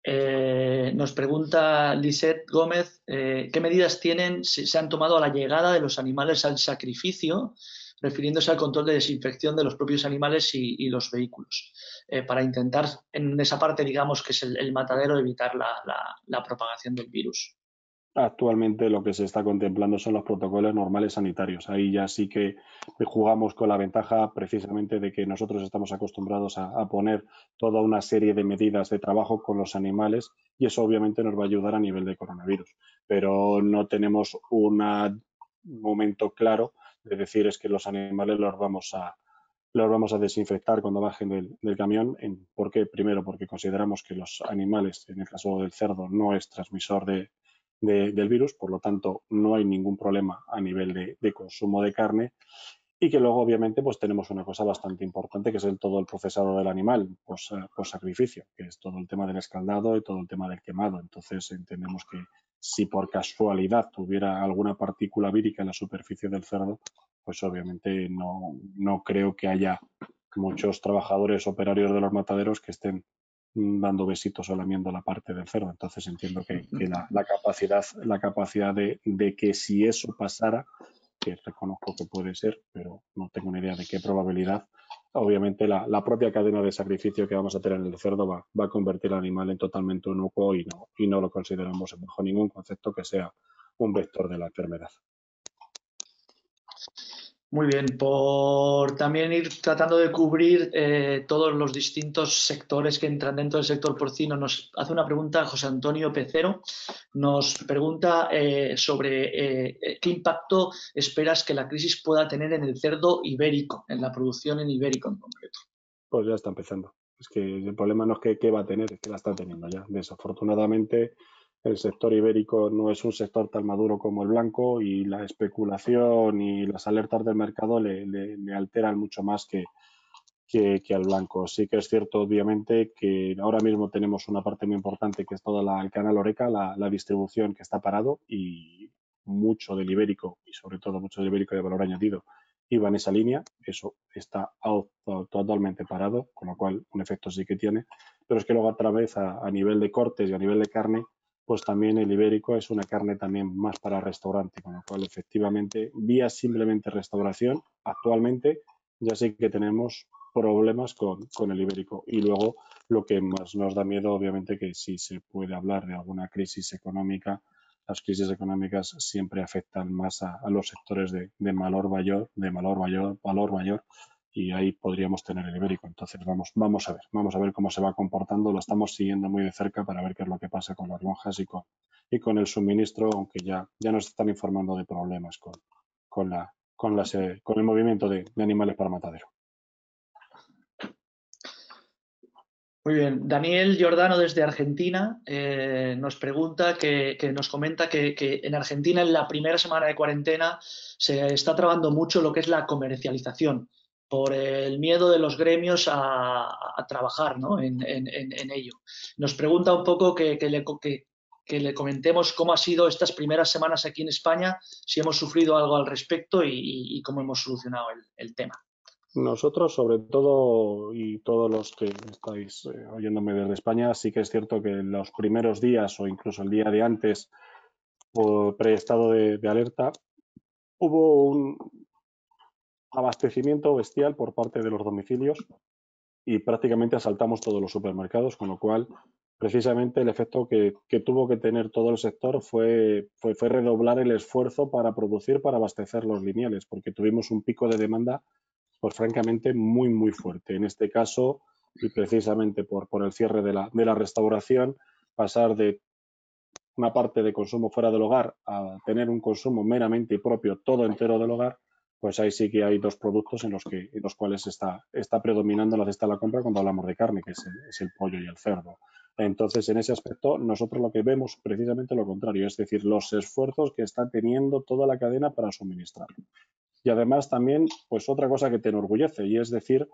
Eh, nos pregunta Lisette Gómez, ¿qué medidas tienen, se han tomado a la llegada de los animales al sacrificio refiriéndose al control de desinfección de los propios animales y, los vehículos, eh, para intentar en esa parte, digamos, que es el, matadero, evitar la, propagación del virus. Actualmente lo que se está contemplando son los protocolos normales sanitarios. Ahí ya sí que jugamos con la ventaja precisamente de que nosotros estamos acostumbrados a, poner toda una serie de medidas de trabajo con los animales y eso obviamente nos va a ayudar a nivel de coronavirus. Pero no tenemos un momento claro de decir es que los animales los vamos a, los vamos a desinfectar cuando bajen del, camión. En, ¿Por qué? Primero, porque consideramos que los animales, en el caso del cerdo, no es transmisor de, del virus, por lo tanto, no hay ningún problema a nivel de, consumo de carne. Y que luego, obviamente, pues tenemos una cosa bastante importante, que es el, todo el procesado del animal, pues, pues sacrificio, que es todo el tema del escaldado y todo el tema del quemado. Entonces, entendemos que si por casualidad tuviera alguna partícula vírica en la superficie del cerdo, pues obviamente no, no creo que haya muchos trabajadores operarios de los mataderos que estén dando besitos o lamiendo la parte del cerdo. Entonces entiendo que, la, capacidad, la capacidad de, de, que si eso pasara, que reconozco que puede ser, pero no tengo ni idea de qué probabilidad, obviamente la, propia cadena de sacrificio que vamos a tener en el cerdo va, a convertir al animal en totalmente inocuo y no, y no lo consideramos bajo ningún concepto que sea un vector de la enfermedad. Muy bien, por también ir tratando de cubrir eh, todos los distintos sectores que entran dentro del sector porcino, nos hace una pregunta José Antonio Pecero. Nos pregunta eh, sobre eh, qué impacto esperas que la crisis pueda tener en el cerdo ibérico, en la producción en ibérico en concreto. Pues ya está empezando. Es que el problema no es que qué va a tener, es que la está teniendo ya. Desafortunadamente, el sector ibérico no es un sector tan maduro como el blanco y la especulación y las alertas del mercado le, alteran mucho más que, que, al blanco. Sí que es cierto, obviamente, que ahora mismo tenemos una parte muy importante que es toda el canal Oreca, la, la, distribución que está parado y mucho del ibérico y sobre todo mucho del ibérico de valor añadido iba en esa línea. Eso está totalmente parado, con lo cual un efecto sí que tiene. Pero es que luego otra vez a nivel de cortes y a nivel de carne pues también el ibérico es una carne también más para restaurante, con lo cual efectivamente vía simplemente restauración actualmente ya sé que tenemos problemas con, con, el ibérico. Y luego lo que más nos da miedo, obviamente, que si se puede hablar de alguna crisis económica, las crisis económicas siempre afectan más a, los sectores de, de, valor mayor, valor mayor, valor mayor, y ahí podríamos tener el ibérico. Entonces vamos, vamos a ver, vamos a ver cómo se va comportando. Lo estamos siguiendo muy de cerca para ver qué es lo que pasa con las lonjas y con, y con el suministro, aunque ya, ya nos están informando de problemas con, con, la, con, las, con el movimiento de, animales para matadero. Muy bien. Daniel Giordano desde Argentina eh, nos pregunta, que, que nos comenta que, en Argentina en la primera semana de cuarentena se está trabajando mucho lo que es la comercialización por el miedo de los gremios a, trabajar en, ello. Nos pregunta un poco que, le, que, le, comentemos cómo ha sido estas primeras semanas aquí en España, si hemos sufrido algo al respecto y, cómo hemos solucionado el, tema. Nosotros, sobre todo, y todos los que estáis eh, oyéndome desde España, sí que es cierto que en los primeros días o incluso el día de antes, por preestado de alerta, hubo un, abastecimiento bestial por parte de los domicilios y prácticamente asaltamos todos los supermercados, con lo cual precisamente el efecto que, tuvo que tener todo el sector fue, fue, redoblar el esfuerzo para producir, para abastecer los lineales, porque tuvimos un pico de demanda, pues francamente, muy, muy fuerte. En este caso, y precisamente por, por el cierre de la, de la restauración, pasar de una parte de consumo fuera del hogar a tener un consumo meramente propio, todo entero del hogar, pues ahí sí que hay dos productos en los, que, en los cuales está, está predominando la cesta de la compra cuando hablamos de carne, que es el, es el pollo y el cerdo. Entonces, en ese aspecto, nosotros lo que vemos precisamente lo contrario, es decir, los esfuerzos que está teniendo toda la cadena para suministrar. Y además también, pues otra cosa que te enorgullece, y es decir,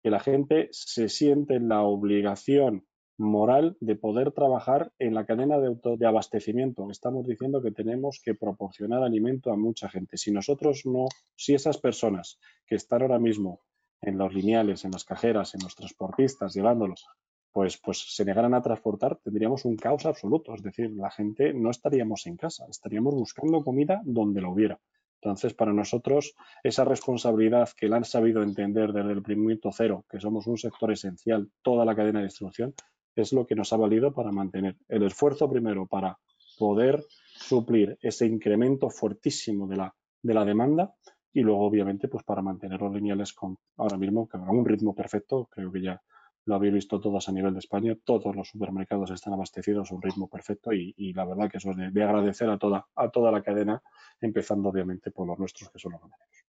que la gente se siente en la obligación moral de poder trabajar en la cadena de, abastecimiento. Estamos diciendo que tenemos que proporcionar alimento a mucha gente. Si nosotros no, si esas personas que están ahora mismo en los lineales, en las cajeras, en los transportistas, llevándolos, pues, pues se negaran a transportar, tendríamos un caos absoluto. Es decir, la gente no estaríamos en casa, estaríamos buscando comida donde lo hubiera. Entonces, para nosotros, esa responsabilidad que la han sabido entender desde el primer cero, que somos un sector esencial, toda la cadena de distribución, es lo que nos ha valido para mantener el esfuerzo primero para poder suplir ese incremento fuertísimo de la, de la demanda y luego obviamente pues para mantener los lineales con ahora mismo a un ritmo perfecto, creo que ya lo habéis visto todos a nivel de España, todos los supermercados están abastecidos a un ritmo perfecto y, la verdad que eso es de, agradecer a toda, a toda la cadena, empezando obviamente por los nuestros que son los ganaderos.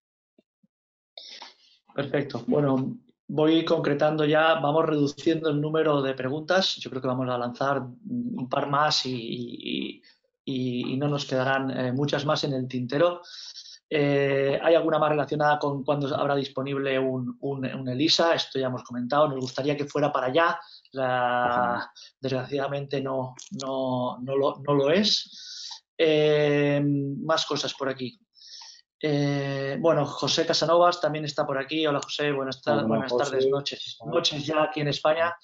Perfecto. Bueno, voy concretando ya, vamos reduciendo el número de preguntas. Yo creo que vamos a lanzar un par más y, no nos quedarán eh, muchas más en el tintero. Eh, ¿Hay alguna más relacionada con cuándo habrá disponible un, ELISA? Esto ya hemos comentado. Nos gustaría que fuera para allá. desgraciadamente no, no, lo, es. Eh, más cosas por aquí. Eh, bueno, José Casanovas también está por aquí. Hola José, buenas, buenas tardes, noches. Noches ya aquí en España.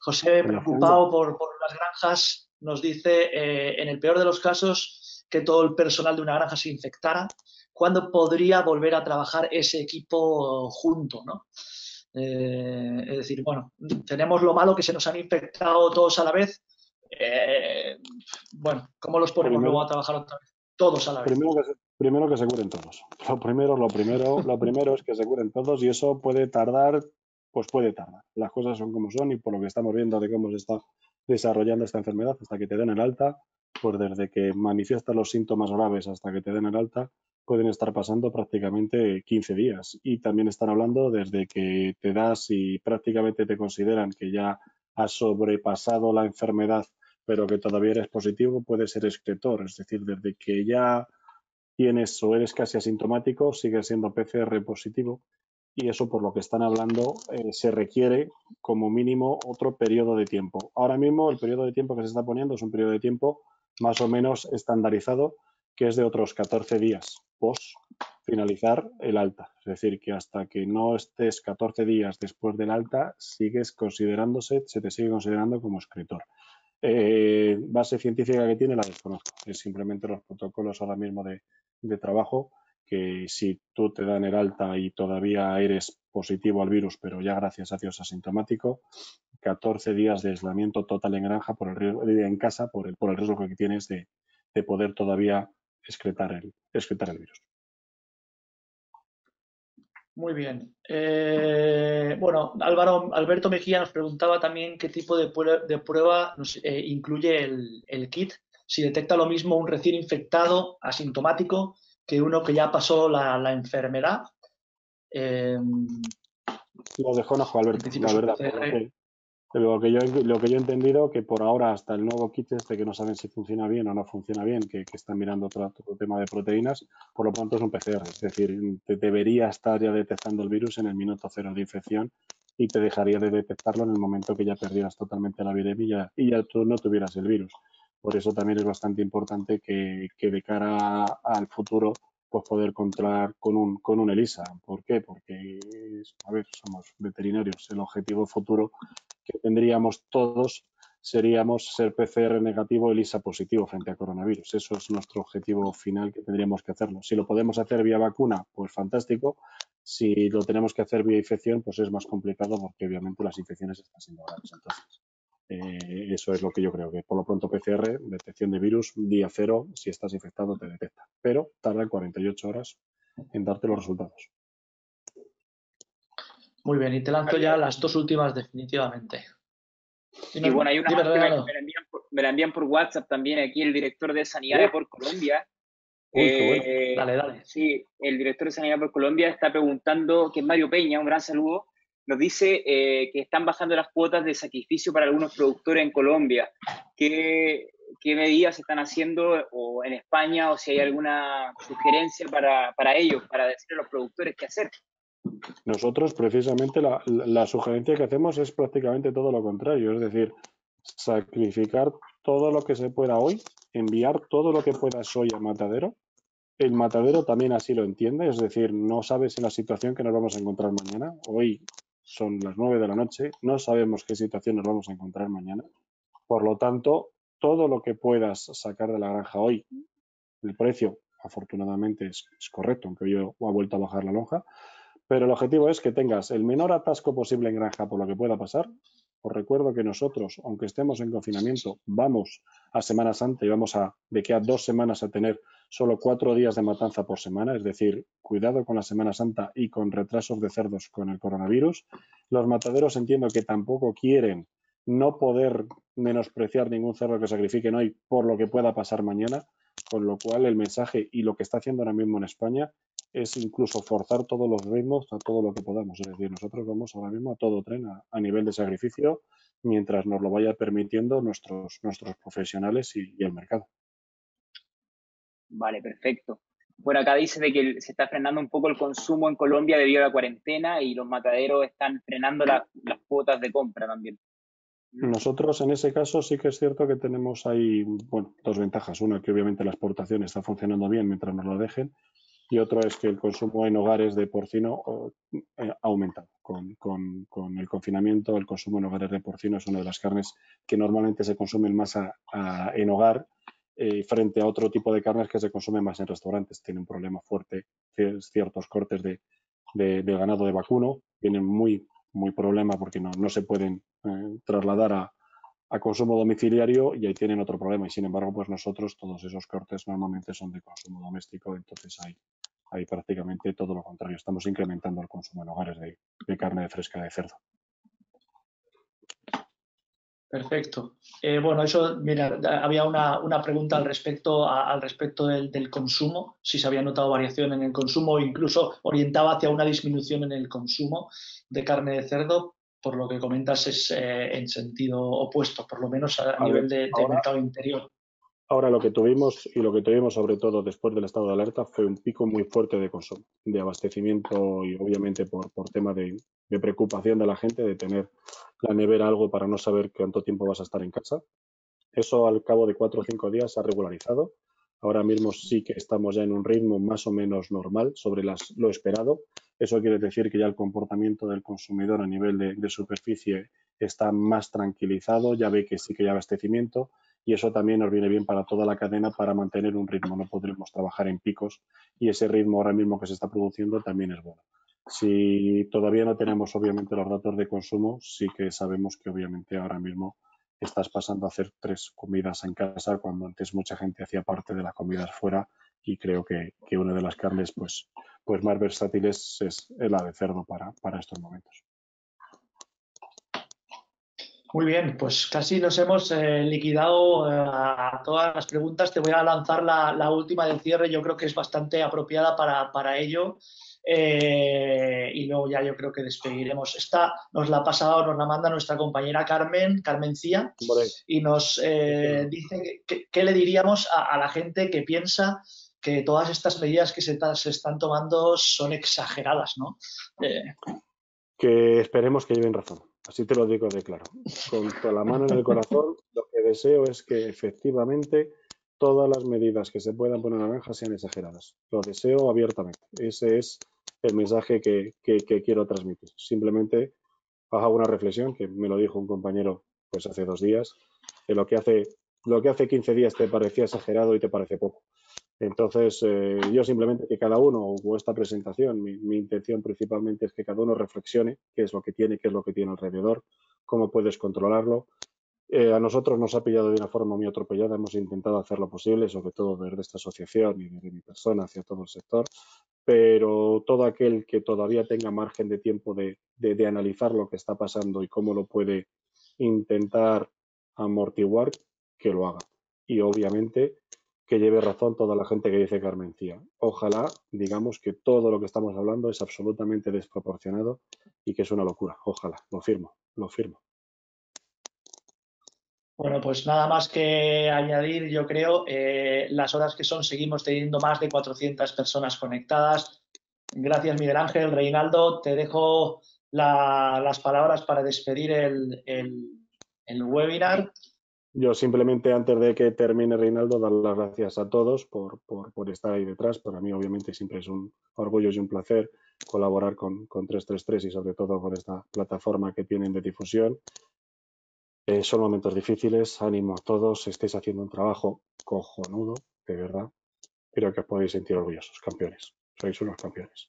José, preocupado por, las granjas, nos dice, eh, en el peor de los casos, que todo el personal de una granja se infectara. ¿Cuándo podría volver a trabajar ese equipo junto? ¿no? Eh, es decir, bueno, tenemos lo malo que se nos han infectado todos a la vez. bueno, ¿cómo los ponemos luego a trabajar otra vez? Todos a la vez. Primero que se curen todos. Lo primero, lo primero, lo primero es que se curen todos y eso puede tardar, pues puede tardar. Las cosas son como son y por lo que estamos viendo de cómo se está desarrollando esta enfermedad hasta que te den el alta, pues desde que manifiestas los síntomas graves hasta que te den el alta, pueden estar pasando prácticamente 15 días. Y también están hablando desde que te das y prácticamente te consideran que ya has sobrepasado la enfermedad pero que todavía eres positivo, puede ser excretor. Es decir, desde que ya tienes o eres casi asintomático, sigue siendo PCR positivo y eso por lo que están hablando eh, se requiere como mínimo otro periodo de tiempo. Ahora mismo el periodo de tiempo que se está poniendo es un periodo de tiempo más o menos estandarizado que es de otros 14 días post finalizar el alta. Es decir, que hasta que no estés 14 días después del alta, sigues considerándose, se te sigue considerando como escritor. Eh, base científica que tiene la desconozco. Es simplemente los protocolos ahora mismo de, de trabajo que si tú te dan el alta y todavía eres positivo al virus, pero ya gracias a Dios asintomático, 14 días de aislamiento total en granja por el en casa por el, por el riesgo que tienes de, de poder todavía excretar el, excretar el virus. Muy bien. Eh, bueno, Álvaro, Alberto Mejía nos preguntaba también qué tipo de, prueba, eh, incluye el, kit, si detecta lo mismo un recién infectado asintomático que uno que ya pasó la, enfermedad. Eh, lo desconozco, Alberto, la verdad. Lo que, yo, lo que yo he entendido que por ahora hasta el nuevo kit este que no saben si funciona bien o no funciona bien, que, están mirando otro, tema de proteínas, por lo pronto es un PCR. Es decir, te debería estar ya detectando el virus en el minuto cero de infección y te dejaría de detectarlo en el momento que ya perdieras totalmente la viremia y ya tú no tuvieras el virus. Por eso también es bastante importante que, que de cara al futuro pues poder contar con un, con un ELISA. ¿Por qué? Porque, a ver, somos veterinarios. El objetivo futuro que tendríamos todos seríamos ser PCR negativo, ELISA positivo frente a coronavirus. Eso es nuestro objetivo final que tendríamos que hacerlo. Si lo podemos hacer vía vacuna, pues fantástico. Si lo tenemos que hacer vía infección, pues es más complicado porque obviamente las infecciones están siendo graves. Entonces, eh, eso es lo que yo creo, que por lo pronto PCR, detección de virus, día cero, si estás infectado te detecta, pero tarda 48 horas en darte los resultados. Muy bien, y te lanzo ya las dos últimas definitivamente. Y, bueno, hay una me, la envían por, WhatsApp también aquí el director de Sanidad por Colombia. Eh, dale, dale. Sí, el director de Sanidad por Colombia está preguntando, que es Mario Peña, un gran saludo, nos dice eh, que están bajando las cuotas de sacrificio para algunos productores en Colombia. ¿Qué, qué medidas están haciendo o en España o si hay alguna sugerencia para, para ellos, para decirle a los productores qué hacer? Nosotros precisamente la, sugerencia que hacemos es prácticamente todo lo contrario, es decir, sacrificar todo lo que se pueda hoy, enviar todo lo que puedas hoy a matadero. El matadero también así lo entiende, es decir, no sabes en la situación que nos vamos a encontrar mañana. Hoy son las nueve de la noche, no sabemos qué situación nos vamos a encontrar mañana. Por lo tanto, todo lo que puedas sacar de la granja hoy, el precio afortunadamente es, correcto, aunque hoy ha vuelto a bajar la lonja, pero el objetivo es que tengas el menor atasco posible en granja por lo que pueda pasar. Os recuerdo que nosotros, aunque estemos en confinamiento, vamos a Semana Santa y vamos a, de que a dos semanas a tener solo cuatro días de matanza por semana, es decir, cuidado con la Semana Santa y con retrasos de cerdos con el coronavirus. Los mataderos entiendo que tampoco quieren no poder menospreciar ningún cerdo que sacrifiquen hoy por lo que pueda pasar mañana, con lo cual el mensaje y lo que está haciendo ahora mismo en España es incluso forzar todos los ritmos a todo lo que podamos. Es decir, nosotros vamos ahora mismo a todo tren a, nivel de sacrificio mientras nos lo vaya permitiendo nuestros, nuestros profesionales y el mercado. Vale, perfecto. Bueno, acá dice de que se está frenando un poco el consumo en Colombia debido a la cuarentena y los mataderos están frenando las cuotas de compra también. Nosotros en ese caso sí que es cierto que tenemos ahí bueno, dos ventajas. Una, que obviamente la exportación está funcionando bien mientras nos lo dejen. Y otro es que el consumo en hogares de porcino eh, ha aumentado. Con, con, el confinamiento, el consumo en hogares de porcino es una de las carnes que normalmente se consumen más en hogar eh, frente a otro tipo de carnes que se consumen más en restaurantes. Tiene un problema fuerte ciertos cortes de, ganado de vacuno, tienen muy, muy problema porque no, no se pueden eh, trasladar a, a, consumo domiciliario y ahí tienen otro problema. Y sin embargo, pues nosotros todos esos cortes normalmente son de consumo doméstico, entonces hay, hay prácticamente todo lo contrario. Estamos incrementando el consumo en hogares de, de carne fresca de cerdo. Perfecto. Eh, bueno, eso, mira, había una, pregunta al respecto, al respecto del, consumo, si se había notado variación en el consumo o incluso orientaba hacia una disminución en el consumo de carne de cerdo. por lo que comentas, es en sentido opuesto, por lo menos a, nivel de, mercado interior. Ahora lo que tuvimos y lo que tuvimos sobre todo después del estado de alerta fue un pico muy fuerte de consumo, de abastecimiento y obviamente por, tema de, preocupación de la gente de tener la nevera algo para no saber cuánto tiempo vas a estar en casa. Eso al cabo de cuatro o cinco días se ha regularizado. Ahora mismo sí que estamos ya en un ritmo más o menos normal sobre lo esperado. Eso quiere decir que ya el comportamiento del consumidor a nivel de, de superficie está más tranquilizado, ya ve que sí que hay abastecimiento y eso también nos viene bien para toda la cadena para mantener un ritmo. No podremos trabajar en picos y ese ritmo ahora mismo que se está produciendo también es bueno. Si todavía no tenemos obviamente los datos de consumo, sí que sabemos que obviamente ahora mismo estás pasando a hacer tres comidas en casa cuando antes mucha gente hacía parte de las comidas fuera y creo que, una de las carnes pues, pues más versátiles es, la de cerdo para, para estos momentos. Muy bien, pues casi nos hemos eh, liquidado eh, a todas las preguntas. Te voy a lanzar la, última del cierre, yo creo que es bastante apropiada para, ello. Eh, y luego ya yo creo que despediremos. Esta nos la ha pasado, nos la manda nuestra compañera Carmen, Carmen Cía, y nos dice qué le diríamos a, la gente que piensa que todas estas medidas que se, se están tomando son exageradas, ¿no? que esperemos que lleven razón Así te lo digo de claro. Con la mano en el corazón, lo que deseo es que efectivamente todas las medidas que se puedan poner en la granja sean exageradas. Lo deseo abiertamente. Ese es el mensaje que, quiero transmitir. Simplemente hago una reflexión que me lo dijo un compañero pues hace dos días, que lo que hace, lo que hace 15 días te parecía exagerado y te parece poco. Entonces, eh, yo simplemente que cada uno, o esta presentación, mi, intención principalmente es que cada uno reflexione qué es lo que tiene, qué es lo que tiene alrededor, cómo puedes controlarlo. Eh, a nosotros nos ha pillado de una forma muy atropellada, hemos intentado hacer lo posible, sobre todo desde esta asociación y desde mi persona hacia todo el sector, pero todo aquel que todavía tenga margen de tiempo de, de analizar lo que está pasando y cómo lo puede intentar amortiguar, que lo haga. Y obviamente que lleve razón toda la gente que dice Carmencía. Ojalá digamos que todo lo que estamos hablando es absolutamente desproporcionado y que es una locura. Ojalá, lo firmo, lo firmo. Bueno, pues nada más que añadir, yo creo, eh, las horas que son, seguimos teniendo más de 400 personas conectadas. Gracias, Miguel Ángel. Reinaldo, te dejo las palabras para despedir el, el webinar. Yo simplemente antes de que termine Reinaldo, dar las gracias a todos por, por, estar ahí detrás. Para mí obviamente siempre es un orgullo y un placer colaborar con, con 333 y sobre todo con esta plataforma que tienen de difusión. Eh, son momentos difíciles, ánimo a todos, estéis haciendo un trabajo cojonudo, de verdad. Creo que os podéis sentir orgullosos, campeones. Sois unos campeones.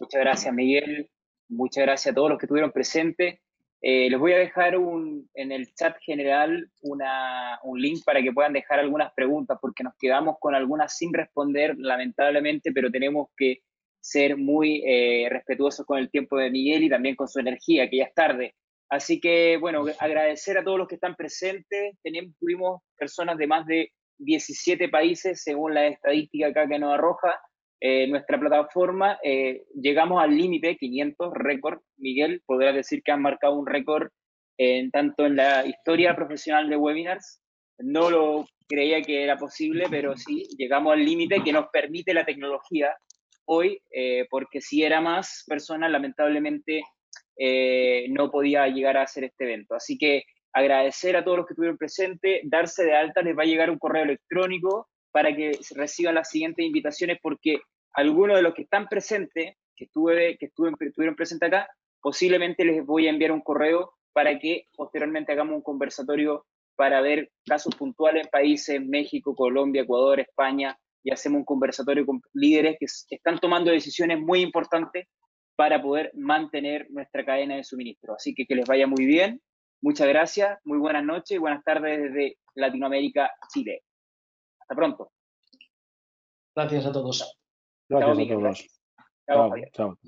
Muchas gracias, Miguel. Muchas gracias a todos los que estuvieron presentes. Eh, les voy a dejar un, en el chat general una, un link para que puedan dejar algunas preguntas, porque nos quedamos con algunas sin responder, lamentablemente, pero tenemos que ser muy eh, respetuosos con el tiempo de Miguel y también con su energía, que ya es tarde. Así que, bueno, agradecer a todos los que están presentes. Tenemos, tuvimos personas de más de 17 países, según la estadística acá que nos arroja. Eh, nuestra plataforma, eh, llegamos al límite 500 récord. Miguel, podrás decir que han marcado un récord en tanto en la historia profesional de webinars. No lo creía que era posible, pero sí, llegamos al límite que nos permite la tecnología hoy, eh, porque si era más personas, lamentablemente no podía llegar a hacer este evento. Así que agradecer a todos los que estuvieron presentes, darse de alta, les va a llegar un correo electrónico para que reciban las siguientes invitaciones, porque algunos de los que están presentes, que, estuve, estuvieron presentes acá, posiblemente les voy a enviar un correo para que posteriormente hagamos un conversatorio para ver casos puntuales en países, México, Colombia, Ecuador, España, y hacemos un conversatorio con líderes que están tomando decisiones muy importantes para poder mantener nuestra cadena de suministro. Así que que les vaya muy bien. Muchas gracias, muy buenas noches y buenas tardes desde Latinoamérica, Chile. Hasta pronto. Gracias a todos. Gracias a todos. Chao, chao.